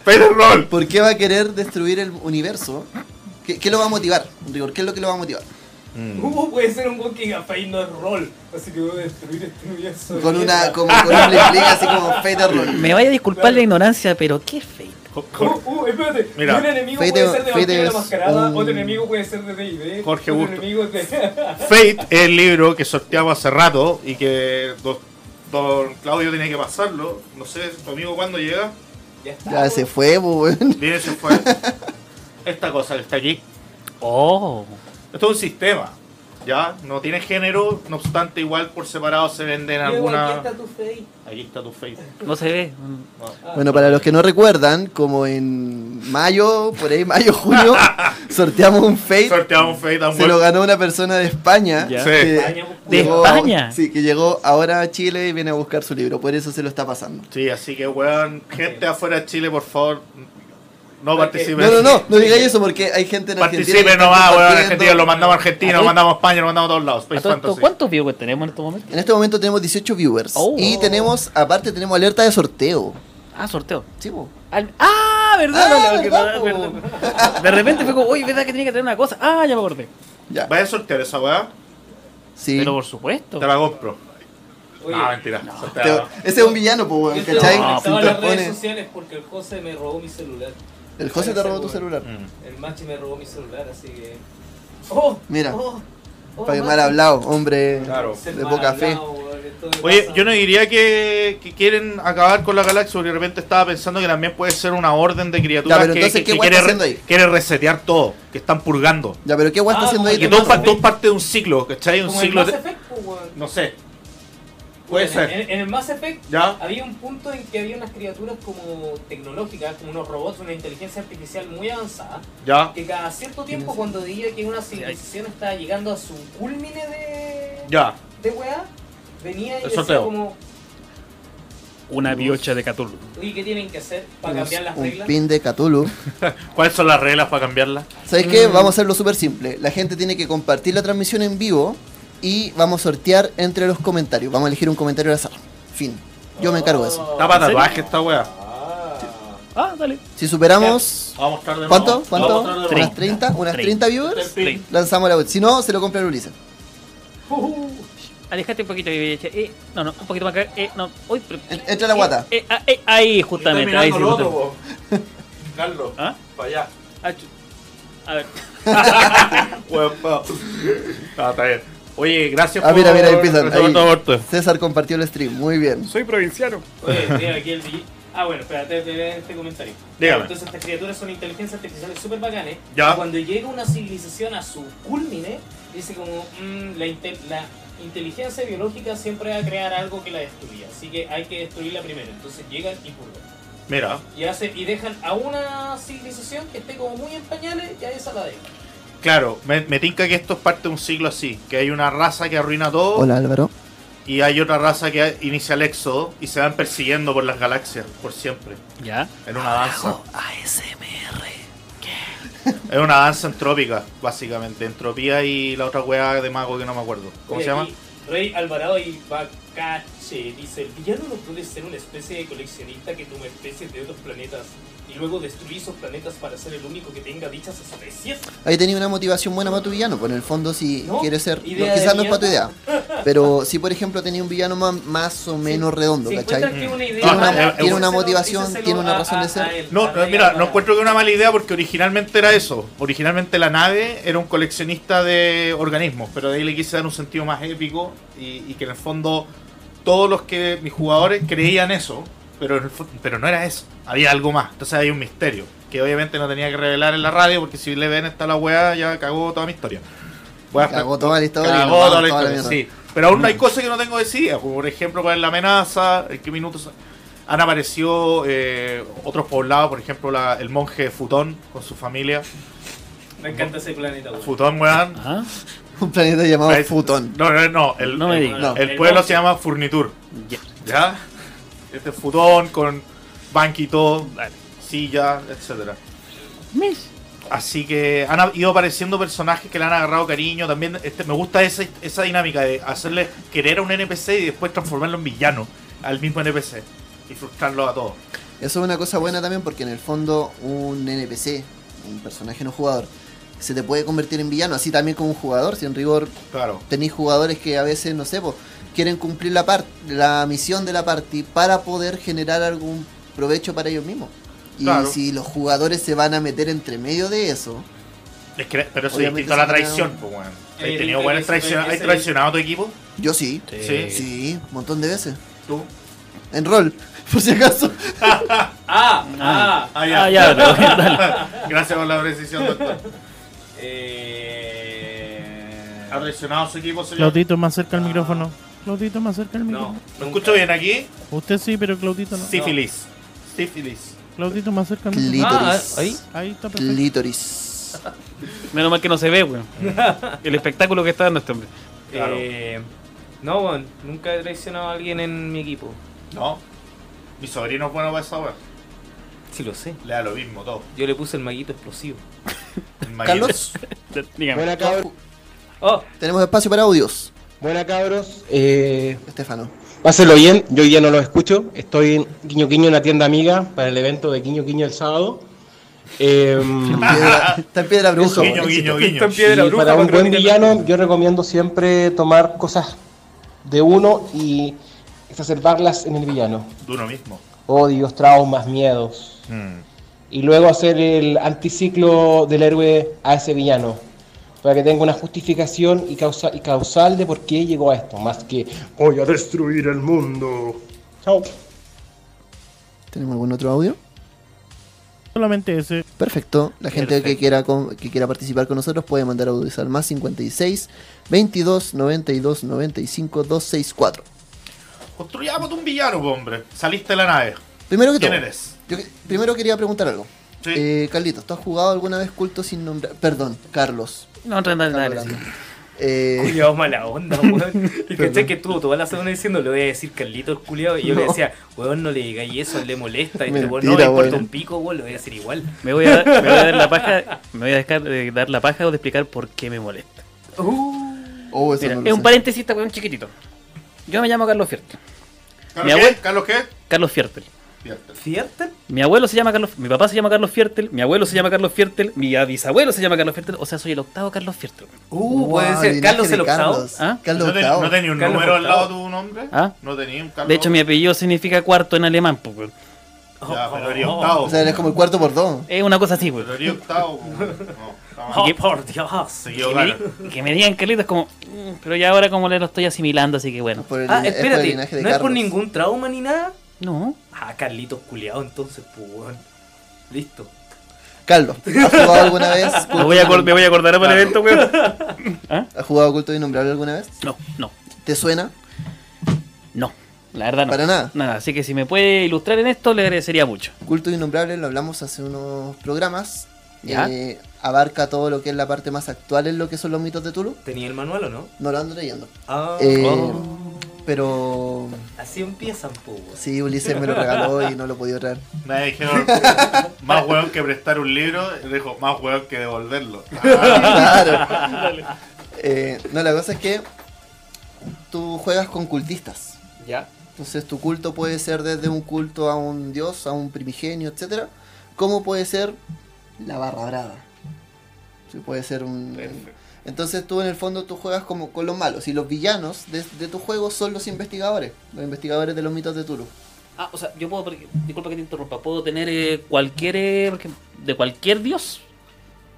Fake es rol. ¿por qué va a querer destruir el universo? ¿Qué, qué lo va a motivar? Rigor, ¿qué es lo que lo va a motivar? Mm. Uh, puede ser un que diga Fate no es rol. Así que voy a destruir este universo. Con una, como con un así como Fate de rol. Me vaya a disculpar la ignorancia, pero ¿qué es Fate? Uh, uh, espérate. Mira. Un enemigo Fate- puede ser de Fate Vampiro la Mascarada, un- otro enemigo puede ser de D&D, Jorge otro enemigo de... Fate es el libro que sorteamos hace rato y que don, don Claudio tenía que pasarlo. No sé, tu amigo cuándo llega. ya está. Ya se fue, pues, weón. Viene, se fue. Esta cosa que está aquí. Oh. Esto es un sistema. ¿Ya? No tiene género, no obstante, igual por separado se venden alguna. Aquí está tu Fate. Aquí está tu Fate. No se ve. No. Ah, Bueno, para los que no recuerdan, como en mayo, por ahí, mayo, junio, sorteamos un Fate. Sorteamos un un Se lo ganó una persona de España. Sí. que ¿De llegó- España? Sí, que llegó ahora a Chile y viene a buscar su libro. Por eso se lo está pasando. Sí, así que, weón, gente afuera de Chile, por favor, No participen. No, no, no, no digáis eso porque hay gente en Argentina. que Participen nomás, weón. Argentina lo mandamos a Argentina, lo mandamos a España, lo mandamos a todos lados. ¿A Space todo esto, Fantasy. ¿Cuántos viewers tenemos en estos momentos? En este momento tenemos 18 viewers. Oh. Y tenemos, aparte, tenemos alerta de sorteo. Ah, sorteo. Sí, po. Al- Ah, ¿verdad? Ah, No, que- ¿verdad, verdad. De repente fue como, oye, ¿verdad que tenía que tener una cosa? Ah, ya me acordé. Ya. ¿Vaya a sortear esa weá? Sí. Pero por supuesto. Te la compro. Oye, no, mentira. Te- Sorteala. ese es un villano, pues, weón, ¿cachai? a te las redes sociales porque el José me robó mi celular. El José te robó tu celular. Mm. El Machi me robó mi celular, así que. ¡Oh! Mira. ¡Oh! ¡Oh, Para que mal hablado, hombre Claro. De poca fe. hablado, Oye, pasa. yo no diría que, que quieren acabar con la galaxia, porque de repente estaba pensando que también puede ser una orden de criaturas Ya, pero que, entonces, que- ¿qué que guay quiere, está re- haciendo ahí? quiere resetear todo, que están purgando. Ya, pero ¿qué guay está Ah, haciendo como ahí? Que todo, todo parte de un ciclo, ¿cachai? Un ciclo de... Effect, pues. No sé. Puede En- ser. En, en el Mass Effect ¿Ya? había un punto en que había unas criaturas como tecnológicas, como unos robots, una inteligencia artificial muy avanzada, Ya. que cada cierto tiempo cuando veía que una civilización estaba llegando a su culmine de, Ya. de weá, venía y El decía como, Una biocha de Cthulhu. oye, ¿qué tienen que hacer para cambiar las un reglas? pin de Cthulhu. ¿Cuáles son las reglas para cambiarla? ¿Sabes qué? Vamos a hacerlo súper simple. La gente tiene que compartir la transmisión en vivo y vamos a sortear entre los comentarios. Vamos a elegir un comentario al azar. Fin. Yo me encargo de eso. Está para tatuaje esta wea. Ah. Ah, dale. Si superamos... Vamos a mostrar de ¿Cuánto? ¿Cuánto? Vamos. ¿Unas 30? ¿Unas 30 viewers? Lanzamos la web. Si no, se lo compra el Ulises. Uh, Alejate un poquito. Eh, no, no, un poquito más acá. Eh, no. Uy, pero- En- Entra la guata. Eh, ah, eh, ahí, justamente. Ahí sí, justamente. otro. Carlos, ¿Ah? para allá. Ah, A ver. Ah, está bien. Oye, gracias Ah, mira, mira, ahí por empiezan. por Ahí. César compartió el stream. Muy bien. Soy provinciano. Oye, mira aquí el vi- Ah, bueno, espérate, te veo este comentario. Dígame. Entonces, estas criaturas son inteligencias artificiales súper bacanes. Ya. Y Cuando llega una civilización a su culmine, dice como: "Mm, la, inte- la inteligencia biológica siempre va a crear algo que la destruya. Así que hay que destruirla primero. Entonces llegan y purgan. Mira, Y, hace, y dejan a una civilización que esté como muy en pañales y a esa la dejan. Claro, me, me tinca que esto es parte de un siglo así, que hay una raza que arruina todo Hola Álvaro. y hay otra raza que inicia el éxodo y se van persiguiendo por las galaxias por siempre, Ya. en una danza. ASMR. Es una danza entrópica, básicamente, entropía y la otra weá de mago que no me acuerdo. ¿Cómo Oye, se llama? Rey Alvarado y Bacache dice, el villano no puede ser una especie de coleccionista que toma especies de otros planetas y luego destruye esos planetas para ser el único que tenga dichas especies. Ahí tenía una motivación buena para tu villano. Pues en el fondo, si ¿No? quieres ser. no, quizás no es para tu idea. Pero si, por ejemplo, tenía un villano más, más o menos redondo, ¿cachai? una idea Tiene una- mala, tiene una motivación, tiene una a- razón de ser. a él, No, mira, no encuentro que una mala idea porque originalmente era eso. Originalmente la nave era un coleccionista de organismos, pero de ahí le quise dar un sentido más épico y, y que en el fondo todos los que mis jugadores creían eso, pero, en el fo- pero no era eso. Había algo más. Entonces hay un misterio que obviamente no tenía que revelar en la radio porque si le ven esta la weá ya cagó toda mi historia. A- Cagó toda la historia. Cagó toda la toda la historia, sí. Pero aún no hay cosas que no tengo decididas, como por ejemplo cuál es la amenaza, en qué minutos han aparecido eh, otros poblados, por ejemplo la- el monje Futón con su familia. Me encanta ese planeta, weón. Futón, weón. Un planeta llamado Futón. No, no, no, el, No me el- digas. No. el El pueblo se llama Furnitur, Ya. ¿ya? Este es Futón con banquito, Dale. silla, etcétera. Así que han ha- ido apareciendo personajes que le han agarrado cariño. También este, me gusta esa, esa dinámica de hacerle querer a un NPC y después transformarlo en villano al mismo NPC y frustrarlo a todos. Eso es una cosa buena también porque en el fondo un NPC, un personaje no jugador, se te puede convertir en villano, así también como un jugador, si en rigor Claro. tenéis jugadores que a veces, no sé, pues, quieren cumplir la, par- la misión de la party para poder generar algún provecho para ellos mismos. Y Claro. si los jugadores se van a meter entre medio de eso, Es que, pero eso es distinto a la traición, pues. Eh, ¿Has tenido buenas traiciones? ¿Has traicionado a tu equipo? yo sí, Sí. sí, un montón de veces. ¿Tú? En rol, por si acaso. Ah, ah, Ah, Ah, ya, pero, dale. Gracias por la precisión, doctor. Eh... ¿Ha traicionado a su equipo, señor? Claudito, más cerca al micrófono. Claudito, más cerca al No, micrófono. ¿Me escucho bien aquí? Usted sí, pero Claudito no. Sífilis. Sífilis. Claudito, más cerca al micrófono. Clítoris. Ah, ahí. Ahí está perfecto. Clítoris. Menos mal que no se ve, weón. El espectáculo que está dando este hombre. Claro. Eh, no, weón, nunca he traicionado a alguien en mi equipo. No. Mi sobrino es bueno para esa weá. Sí, lo sé. Le da lo mismo todo. Yo le puse el maguito explosivo. El maguito. Carlos, Dígame. Buena cabros. Oh, tenemos espacio para audios. Buena cabros. Eh, Estefano. pásenlo bien, yo hoy ya no los escucho. Estoy en Quiño Quiño, una tienda amiga, para el evento de Quiño Quiño el sábado. Eh, Piedra- está en piedra bruja. Guiño, guiño, guiño. Está en piedra y bruja para un para buen villano, yo recomiendo siempre tomar cosas de uno y exacerbarlas en el villano. De uno mismo. Odios, traumas, miedos. Mm. Y luego hacer el anticiclo del héroe a ese villano. Para que tenga una justificación y, causa, y causal de por qué llegó a esto. Más que voy a destruir el mundo. Chao. ¿Tenemos algún otro audio? Solamente ese. Perfecto. La gente que quiera con- que quiera participar con nosotros puede mandar audios al más 56 22 92 95 264. Construyamos un villano, hombre. Saliste de la nave. Primero que ¿Quién todo, eres? yo que- primero quería preguntar algo. Sí. Eh, Carlitos, ¿tú has jugado alguna vez culto sin nombrar? Perdón, Carlos. No, no, no, no. Eh, Culiado mala onda, weón. Y pensé que estuvo toda la semana diciendo, le voy a decir Carlito el culiado. Y yo le decía, weón, no le digáis eso, le molesta. Y este weón, Mentira, no me importa un pico, weón, le voy a decir igual. Me voy a, me voy a dar la paja, me voy a dejar de dar la paja o de explicar por qué me molesta. oh, Mira, no lo es un paréntesis, esta weón chiquitito. Yo me llamo Carlos Fiertel. ¿Carlos Mi qué? ¿Carlos qué? Carlos Fiertel. ¿Cierto? Mi abuelo se llama Carlos, mi papá se llama Carlos Fiertel, mi abuelo se llama Carlos Fiertel, mi bisabuelo se llama Carlos Fiertel, o sea, soy el octavo Carlos Fiertel. Uh, Wow, puede ser Carlos el octavo. Carlos. ¿Ah? Carlos ¿No, ten- octavo. ¿No tenía un Carlos número al lado de tu nombre? ¿Ah? ¿No tenía un Carlos? De hecho, mi apellido significa cuarto en alemán, pues. Ya, pero Oh, octavo. O sea, eres como el cuarto por dos. Es una cosa así, pues. Pero octavo. po. No. Oh, por Dios. Que equivocaron. me, que me digan Carlitos es como. mm, Pero ya ahora como le lo estoy asimilando, así que bueno. Por el, Ah, lina- es por el espérate, no es por Carlos. ningún trauma ni nada. No. Ah, Carlitos culiado, entonces, pues. Listo. Carlos, ¿has jugado alguna vez? Me voy a, me voy a acordar para el evento, weón. ¿Has jugado culto innombrable alguna vez? No, no, ¿Te suena? no. La verdad no. Para nada. Nada, así que si me puede ilustrar en esto, le agradecería mucho. Culto innombrable lo hablamos hace unos programas. Ya. Eh, abarca todo lo que es la parte más actual en lo que son los mitos de Tulu. ¿Tenía el manual o no? No lo ando leyendo. Ah, Eh, Oh. Pero así empiezan, weón. sí, Ulises me lo regaló y no lo podido traer. Me dijeron más hueón que prestar un libro. Y dijo más hueón que devolverlo. Claro. Eh, no, la cosa es que tú juegas con cultistas. Ya. Entonces tu culto puede ser desde un culto a un dios, a un primigenio, etcétera, como puede ser la barra brava. Sí, puede ser un. Perfecto. Entonces tú en el fondo tú juegas como con los malos y los villanos de, de tu juego son los investigadores, los investigadores de los mitos de Tulu. Ah, o sea, yo puedo, porque- disculpa que te interrumpa, puedo tener eh, cualquier, eh, de cualquier dios.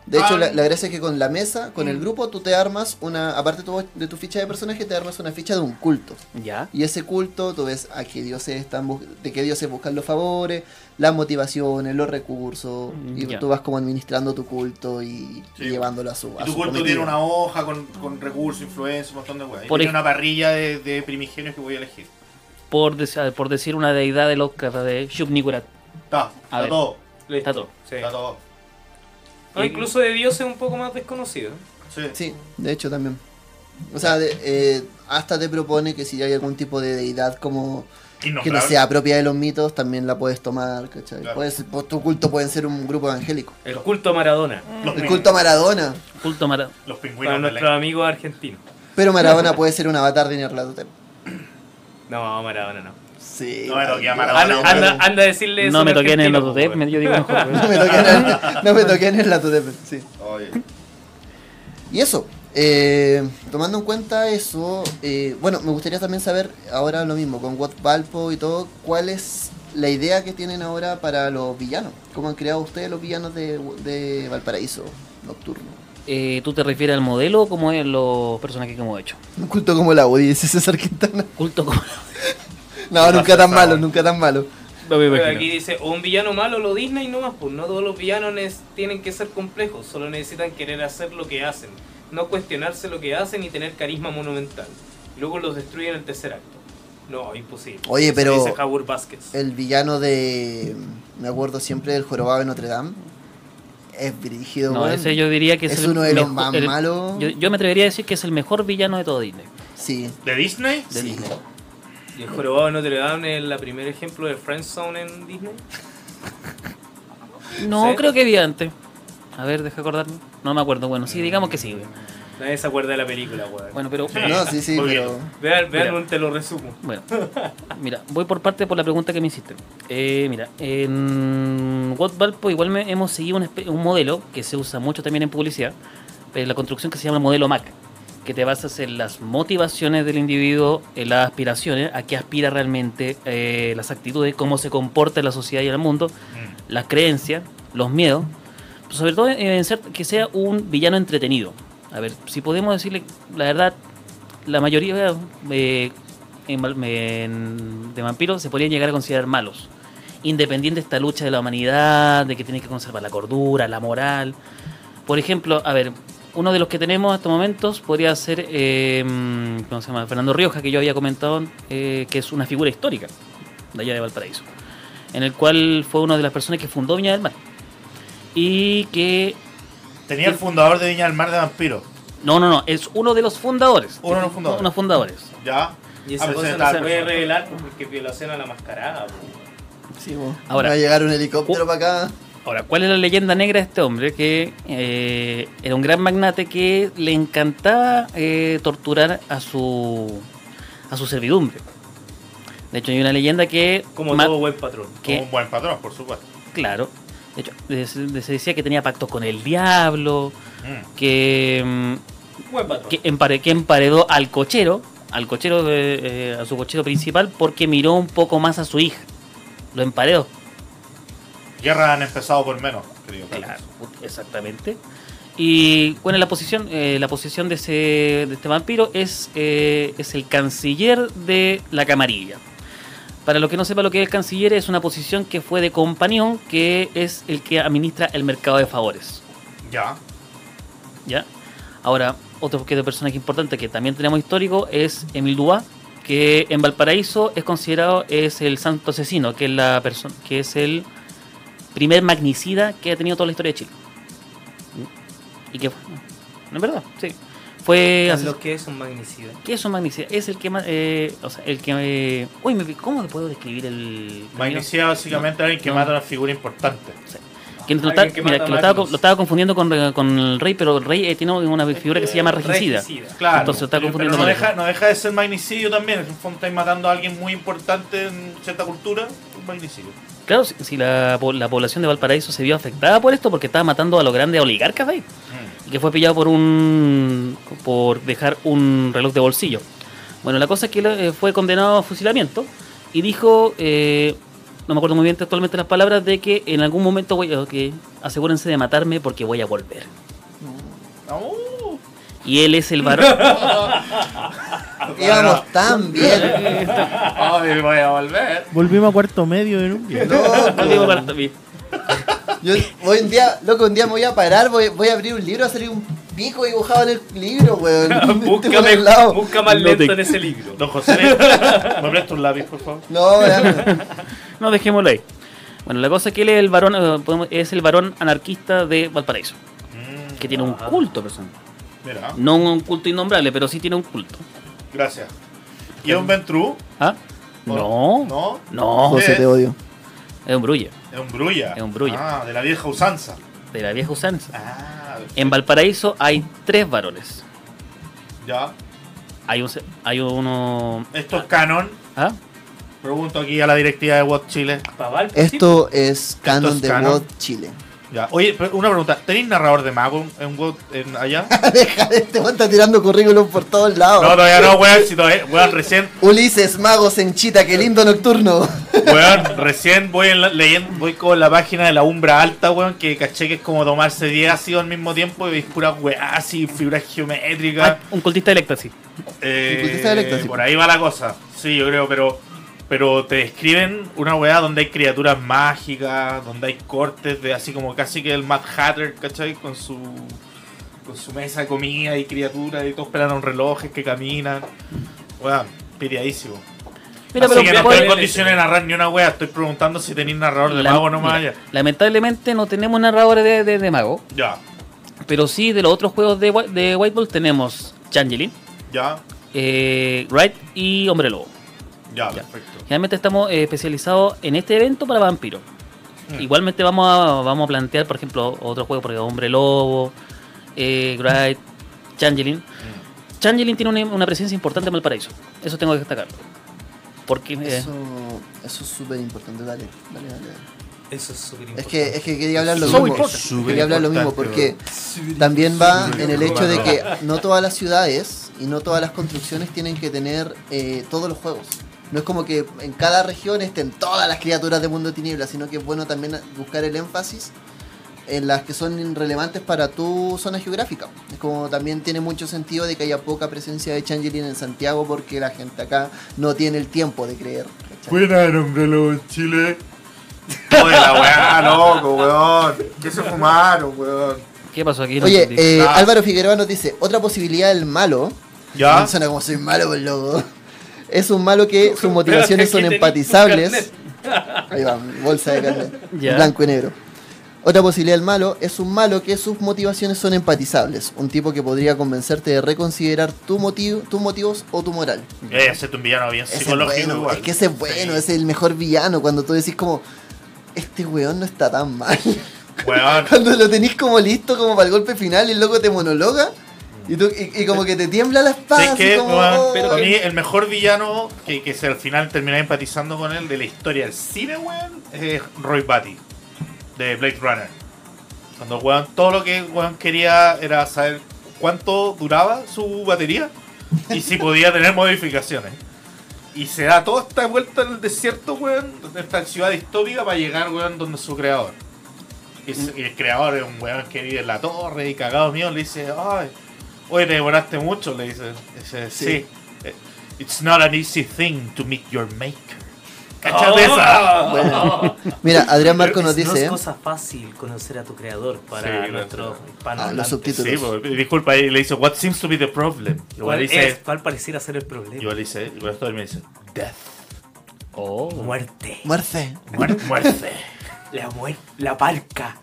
De hecho, Ah. la, la gracia es que con la mesa, con el grupo, tú te armas una, aparte tu- de tu ficha de personaje, te armas una ficha de un culto. Ya. Y ese culto, tú ves a qué dioses están bus- de qué dioses buscan los favores, las motivaciones, los recursos, y Ya. tú vas como administrando tu culto y, y Sí. llevándolo a su Y tu su culto cometido. tiene una hoja con, con recursos, influencia, un montón de weas. Y tiene una parrilla de, de primigenios que voy a elegir. Por, por decir una deidad del Oscar de Shub-Niggurath. Está, A está ver. todo. Está todo. Sí. Está todo. No, incluso de Dios es un poco más desconocido. Sí. Sí, de hecho también. O sea, de- eh, hasta te propone que si hay algún tipo de deidad como que no sea propia de los mitos, también la puedes tomar, ¿cachai? Claro. Puedes- pues, tu culto puede ser un grupo evangélico. El culto a Maradona. Los, El culto a Maradona, Culto mara. los Para pingüinos de nuestros amigos argentinos. pero Maradona puede ser un avatar de Nyarlathotep. No, Maradona no. Sí. No me toqué a. Maradona. Anda, anda, anda a decirle eso No me toqué en el me- yo digo mejor. No me toqué en el, no me toqué en el Latotep, sí. Oye, Y eso, eh, tomando en cuenta eso, eh, bueno, me gustaría también saber ahora lo mismo, con What Valpo y todo, cuál es la idea que tienen ahora para los villanos. ¿Cómo han creado ustedes los villanos de, de Valparaíso Nocturno? Eh, ¿Tú te refieres al modelo o como es los personajes que hemos hecho? Un culto como la UDI, dice César Quintana. Culto como. No, nunca tan malo, nunca tan malo. No me Pero imagino. aquí dice, o un villano malo lo Disney nomás, pues no todos los villanos tienen que ser complejos, solo necesitan querer hacer lo que hacen, no cuestionarse lo que hacen y tener carisma monumental. Luego los destruyen en el tercer acto. No, imposible. Oye, pero-. El villano de. Me acuerdo siempre del jorobado de Notre Dame. Es brígido, No, ese yo diría que es, Es el uno de los más el- malos. Yo, yo me atrevería a decir que es el mejor villano de todo Disney. Sí, ¿De Disney? De Sí. Disney. Y el jorobado de Notre Dame es el primer ejemplo de Friendzone en Disney. No, ¿Sí? creo que vi antes. A ver, deja acordarme. No me acuerdo. Bueno, sí, digamos que sí. güey. Nadie se acuerda de la película, weón. Bueno, pero. No, sí, sí, Muy pero. Vean, vean, Mira. te lo resumo. Bueno, mira, voy por parte por la pregunta que me hiciste. Eh, mira, en What Valpo igual me- hemos seguido un, modelo que se usa mucho también en publicidad, pero la construcción que se llama el modelo MAC, que te basas en las motivaciones del individuo, en las aspiraciones, a qué aspira realmente, eh, las actitudes, cómo se comporta en la sociedad y en el mundo, las creencias, los miedos, sobre todo en ser- que sea un villano entretenido. A ver, si podemos decirle la verdad, la mayoría eh, en de vampiros se podrían llegar a considerar malos. Independiente de esta lucha de la humanidad, de que tiene que conservar la cordura, la moral. Por ejemplo, a ver, uno de los que tenemos hasta momentos podría ser, eh, ¿cómo se llama? Fernando Rioja, que yo había comentado, eh, que es una figura histórica de allá de Valparaíso, en el cual fue una de las personas que fundó Viña del Mar. Y que, Tenía el fundador de Viña del Mar de Vampiros. no, no, no, es uno de los fundadores. Uno de los fundadores. Unos fundadores. Ya. Y esa cosa que no se puede revelar porque es violación a la mascarada. Sí, bo. Ahora- Va a llegar un helicóptero para acá. Ahora, ¿cuál es la leyenda negra de este hombre? Que eh, era un gran magnate que le encantaba eh, torturar a su a su servidumbre. De hecho, hay una leyenda que... Como todo buen patrón. que- Como un buen patrón, por supuesto. Claro. De hecho, se decía que tenía pactos con el diablo, Mm. que, Buen patrón. que, empare- que emparedó al cochero, al cochero, de- eh, a su cochero principal, porque miró un poco más a su hija. Lo emparedó. Guerras han empezado por menos, querido. Carlos. Claro, exactamente. Y bueno, la posición, eh, la posición de, ese, de este vampiro es, eh, es el canciller de la camarilla. Para los que no sepa lo que es el canciller, es una posición que fue de compañón, que es el que administra el mercado de favores. Ya. ¿ya? Ahora, otro que de personaje importante que también tenemos histórico es Emil Duá, que en Valparaíso es considerado es el santo asesino, que es la persona que es el primer magnicida que ha tenido toda la historia de Chile. Y que fue, no es verdad, sí. Fue Lo que es un magnicida. ¿Qué es un magnicida? Es el que más eh, o sea, el que eh, uy, me- ¿cómo le puedo describir el Magnicida básicamente alguien que no. mata a una figura importante. Que lo, está- que mira, que lo estaba, máquinas. lo estaba confundiendo con, con el rey, pero el rey eh, tiene una figura que se llama regicida. Claro. Entonces está confundiendo pero no deja, no deja de ser magnicidio también. En el fondo estáis matando a alguien muy importante en cierta cultura. Un magnicidio. Claro, si, si la, la población de Valparaíso se vio afectada por esto porque estaba matando a los grandes oligarcas ahí Mm. y que fue pillado por un por dejar un reloj de bolsillo. Bueno, la cosa es que eh, fue condenado a fusilamiento y dijo, eh, no me acuerdo muy bien actualmente las palabras, de que en algún momento voy a, que asegúrense de matarme porque voy a volver. Uh, Y él es el varón. Íbamos tan bien. ay, voy a volver. Volvimos a cuarto medio en un día. No, Digo, para- también. yo hoy un día, loco, un día me voy a parar, voy, voy a abrir un libro, a salir un pico dibujado en el libro, weón. Búscame, lado. busca más No lento te- en ese libro. Don José, ¿me prestas un lápiz, por favor? No, ya. No, dejémoslo ahí. Bueno, la cosa es que él es el varón, eh, es el varón anarquista de Valparaíso, Mm, que tiene un culto, persona. Mira, No un culto innombrable, pero sí tiene un culto. Gracias. ¿Y es un Ventru? ¿Ah? No. ¿No? No. José, te odio. Es un brulla, Es un brulla. Es un brulla. Ah, de la vieja usanza. de la vieja usanza. Ah, En Valparaíso hay tres varones. ya. Hay, un, se- hay uno... Esto es canon. ¿Ah? Pregunto aquí a la directiva de WOT Chile. Esto es canon es de. WOD Chile. Ya. Oye, una pregunta. ¿Tenéis narrador de mago en WOT en allá? Deja de este weón está tirando currículum por todos lados. No, todavía no, weón. Si todavía, weón, recién, Ulises Magos en Chita, qué lindo nocturno. weón, recién voy en la- leyendo, voy con la página de la Umbra Alta, weón, que caché que es como tomarse 10 ácidos al mismo tiempo y veis puras weá así, figuras geométricas. Ah, un cultista de éxtasis. Eh, Cultista de sí. por ahí va la cosa. Sí, yo creo, pero pero te describen una weá donde hay criaturas mágicas, donde hay cortes de así como casi que el Mad Hatter, ¿cachai? Con su con su mesa de comida y criaturas y todos esperando un relojes que caminan. Weá, piriadísimo. Mira, así pero que no estoy en condiciones de narrar ni una weá, estoy preguntando si tenéis narrador de la- mago nomás mira, allá. lamentablemente no tenemos narradores de, de- de mago, Ya, pero sí de los otros juegos de, de White Ball tenemos Changeling, ya, eh, Wright y Hombre Lobo. Ya, Ya. perfecto. Generalmente estamos eh, especializados en este evento para vampiros. igualmente vamos a, vamos a plantear, por ejemplo, otro juego, porque Hombre Lobo, eh, Bright, Changeling. Changeling tiene una, una presencia importante en Valparaíso. Eso tengo que destacarlo. Porque eh, Eso, eso es súper importante, dale, dale, dale. Eso es súper Es importante. que, es que quería hablar lo Soy mismo. importante. Quería hablar lo mismo porque también va en el hecho de que no todas las ciudades y no todas las construcciones tienen que tener eh, todos los juegos. No es como que en cada región estén todas las criaturas de Mundo Tiniebla, sino que es bueno también buscar el énfasis en las que son relevantes para tu zona geográfica. Es como también tiene mucho sentido de que haya poca presencia de Changeling en Santiago porque la gente acá no tiene el tiempo de creer. Buena, hombre, lobo en Chile. Oye, la weá, loco, weón. ¿Qué se fumaron, weón? ¿qué pasó aquí? No Oye, eh, Ah. Álvaro Figueroa nos dice, otra posibilidad del malo, ¿Ya? suena como soy malo por loco, es un malo que sus motivaciones son empatizables. Ahí va, bolsa de carnet, Ya. blanco y negro. Otra posibilidad del malo es un malo que sus motivaciones son empatizables, un tipo que podría convencerte de reconsiderar tu motivo, tus motivos o tu moral. Eh, hacerte un villano bien Ese psicológico bueno, igual. es que ese es bueno, Sí. ese es el mejor villano cuando tú decís como, este weón no está tan mal. Weón. Cuando lo tenés como listo como para el golpe final y el loco te monologa y, tú- y- y como que te tiembla la espada. ¿Sabes así qué, como, weón? oh, Para mí, el mejor villano que, que se, al final terminé empatizando con él de la historia del cine, weón, es Roy Batty, de Blade Runner. Cuando, weón, todo lo que weón quería era saber cuánto duraba su batería y si podía tener modificaciones. Y se da toda esta vuelta en el desierto, weón, de esta ciudad distópica para llegar, weón, donde su creador. Y el creador es un weón que vive en la torre y cagado mío le dice, ay, oye, te demoraste mucho, le dice. Dice, sí. Sí. Eh, It's not an easy thing to meet your maker. ¿Cachate esa? Bueno. Mira, Adrián Marco nos no dice, es cosa fácil conocer a tu creador para Sí, nuestros Ah, los subtítulos. Sí, pues, disculpa, y le dice, what seems to be the problem? Y igual ¿Cuál, le es? dice, ¿Cuál pareciera ser el problema? igual le dice, él me dice, death. Oh. Muerte. muerte. Muerte. muerte. La muerte. La parca.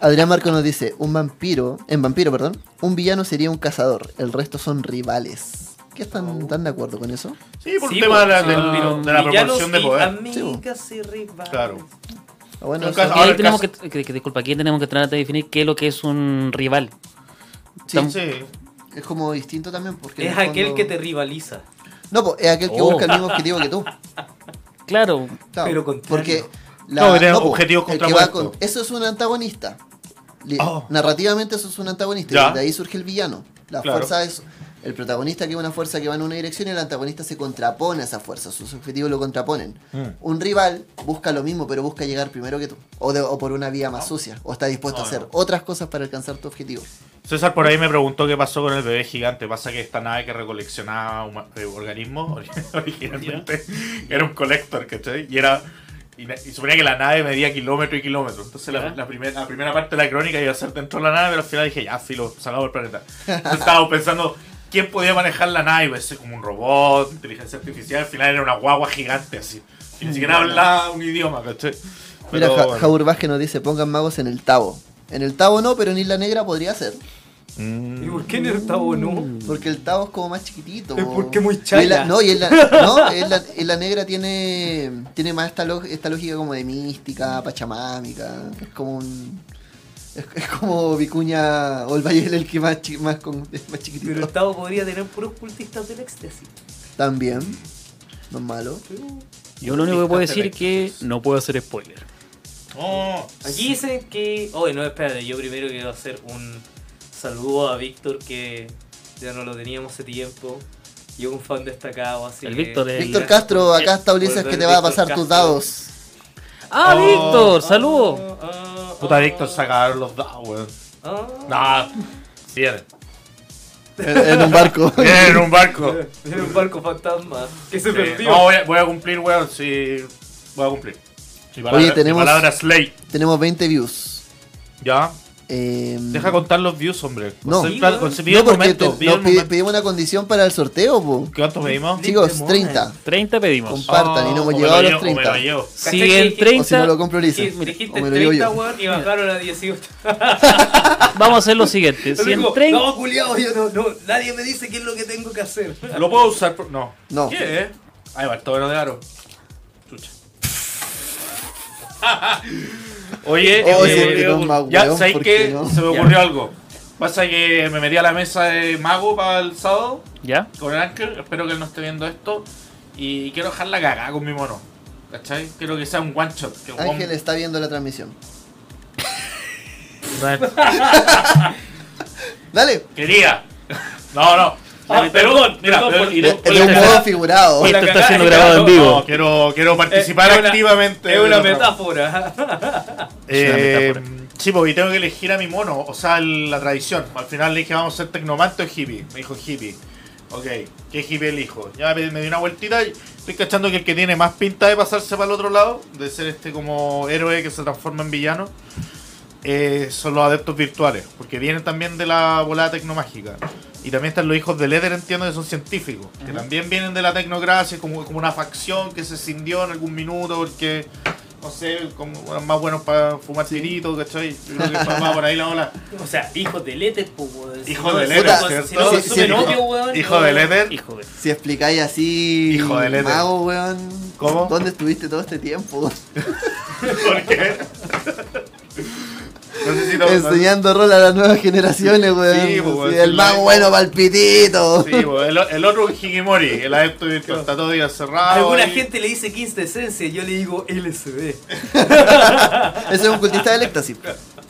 Adrián Marco nos dice, un vampiro, en vampiro, perdón, un villano sería un cazador, el resto son rivales. ¿Qué están, están de acuerdo con eso? Sí, por Sí, el tema de la, de la proporción de poder. Amigas y rivales. Claro. Ah, Bueno, Aquí Ahora tenemos caso- que, que- que- disculpa, aquí tenemos que tratar de definir qué es lo que es un rival. sí, Tam- Sí. es como distinto también porque... Es el aquel fondo- que te rivaliza. No, pues, es aquel que Oh. busca el mismo objetivo que tú. Claro, Claro, Pero contrario. porque No, que tiene po, objetivos el que va contrapuestos. con- eso es un antagonista. Oh. Narrativamente eso es un antagonista Ya. y de ahí surge el villano. La Claro. fuerza es el protagonista que es una fuerza que va en una dirección y el antagonista se contrapone a esa fuerza, sus objetivos lo contraponen. Mm. Un rival busca lo mismo pero busca llegar primero que tú o, de- o por una vía más sucia o está dispuesto No, a hacer no. otras cosas para alcanzar tu objetivo. César por ahí me preguntó qué pasó con el bebé gigante. Pasa que esta nave que recoleccionaba eh, organismos originalmente era un colector, ¿cachai? Y era. Y, y suponía que la nave medía kilómetro y kilómetro. Entonces la, la, primer- la primera parte de la crónica iba a ser dentro de la nave, pero al final dije, ya, filo, salgamos del planeta. Entonces estábamos pensando quién podía manejar la nave. Iba a ser como un robot, inteligencia artificial. Al final era una guagua gigante así. Y ni siquiera hablaba un idioma, ¿cachai? Mira, bueno. Jaur Vázquez nos dice, pongan magos en el Tavo. En el Tavo no, pero en Isla Negra podría ser. Mm. ¿Y por qué en el Tavo no? Porque el Tavo es como más chiquitito. Es po. porque muy Y chaya. la- no, y en la, no, en la, en la negra tiene, tiene más esta, esta lógica como de mística, pachamámica. Es como un. Es, es como Vicuña o el Valle el que más, chi- más, con, es más chiquitito. Pero el Tavo podría tener puros cultistas del éxtasis. También. No es malo. yo lo único que puedo decir es que no puedo hacer spoiler. Oh, Aquí dicen que. Oye, no, espérate, yo primero quiero hacer un saludo a Víctor que ya no lo teníamos hace tiempo. Y un fan destacado, así El que- Víctor, el- Víctor Castro, acá está Ulises que te va a pasar tus dados. ¡Ah, Oh. Víctor! ¡Saludos! Ah, ah, puta ah, Víctor sacaron los dados, weón. ah. Viene. En, en un barco. Viene en un barco. Era un barco fantasma que se Sí. perdió. No, voy a, voy a cumplir, weón. Sí, voy a cumplir. Mi palabra, Oye, tenemos- mi palabra. Tenemos 20 views. Ya. Eh, Deja contar los views, hombre. No. Sí, pide el no, porque momento, te- pide nos el momento. pedimos una condición para el sorteo, po. ¿Cuánto pedimos? Chicos, Demora. 30. 30 pedimos. Compartan y no Oh, hemos llegado a lo los llevo, o me 30. lo llevo. ¿Cachai Si dijiste- 30, O si no lo compro Dijiste, Ulises. dijiste O me lo llevo 30, yo. weón, y bajaron a 18. vamos a hacer lo siguiente. Si Digo, 30, No, culiao, yo no, no, nadie me dice qué es lo que tengo que hacer. ¿Lo puedo usar? por- No. No. ¿Qué? Ahí va, el tobero de aro. Chucha. Oye, Oh, eh, más ya, weón, ¿sabéis no? Se me ocurrió algo. Pasa que me metí a la mesa de mago para el sábado ¿Ya? con el Ángel. Espero que él no esté viendo esto. Y quiero dejar la cagada con mi mono. ¿Cachai? Quiero que sea un one shot. Que el Ángel one- está viendo la transmisión. Dale. Quería. No, no. Ah, pero, perdón, mira, perdón, por- Es de un modo figurado. Esto está siendo grabado en vivo. No, quiero, quiero participar Es una- activamente. Es una metáfora. Eh, metáfora. sí, porque tengo que elegir a mi mono, o sea, la tradición. Al final le dije, vamos a ser tecnomante o hippie. Me dijo hippie. Ok, ¿qué hippie elijo? Ya me, me di una vueltita y estoy cachando que el que tiene más pinta de pasarse para el otro lado, de ser este como héroe que se transforma en villano, eh, son los adeptos virtuales, porque vienen también de la volada tecnomágica. Y también están los hijos de Leder, entiendo que son científicos, que también vienen de la tecnocracia, como, como una facción que se cindió en algún minuto porque, no sé, como eran más buenos para fumar tiritos, ¿cachai? Yo creo que va por ahí la ola. O sea, hijos de Letter, pues, Hijo de no, ¿cierto? Sí, sí, hijo- weón. Hijo no. de Leder. Hijo de... Si explicáis así, Hijo de Leder. mago, weón. ¿Cómo? ¿Dónde estuviste todo este tiempo? ¿Por qué? No sé si no- Enseñando rol a las nuevas generaciones, weón. Sí, pues, weón, Sí, el la- mago bueno para el pitito. Sí, pues, el, el otro es Hikimori, el adepto virtual, está todo día cerrado. Alguna y- gente le dice quinta esencia, yo le digo LSD. Ese es un cultista del éxtasis.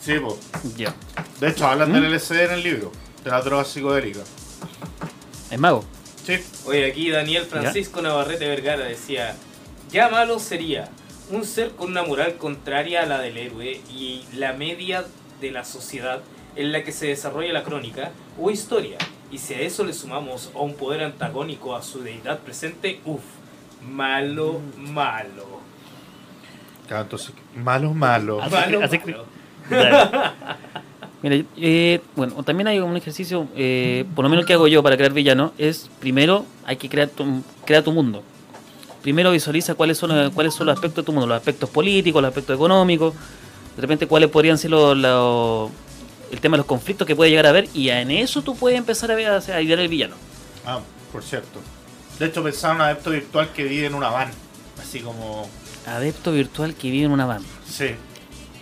Sí, pues. Ya. De hecho, hablan del LSD en el libro, de la droga psicodélica. ¿Es mago? Sí. Oye, aquí Daniel Francisco Navarrete Vergara decía, ya malo sería un ser con una moral contraria a la del héroe y la media de la sociedad en la que se desarrolla la crónica o historia. Y si a eso le sumamos a un poder antagónico a su deidad presente, uff, malo, malo. Claro, entonces, malo, malo. Así Malo, así malo. Mira, eh, bueno, también hay un ejercicio, eh, por lo menos que hago yo para crear villano, es primero hay que crear tu, crear tu mundo. Primero visualiza cuáles son, cuáles son los aspectos de tu mundo, los aspectos políticos, los aspectos económicos, de repente cuáles podrían ser los, los- el tema de los conflictos que puede llegar a haber y en eso tú puedes empezar a, ver, a, a idear el villano. Ah, por cierto. De hecho, pensaba en un adepto virtual que vive en una van. Así como. Adepto virtual que vive en una van. Sí.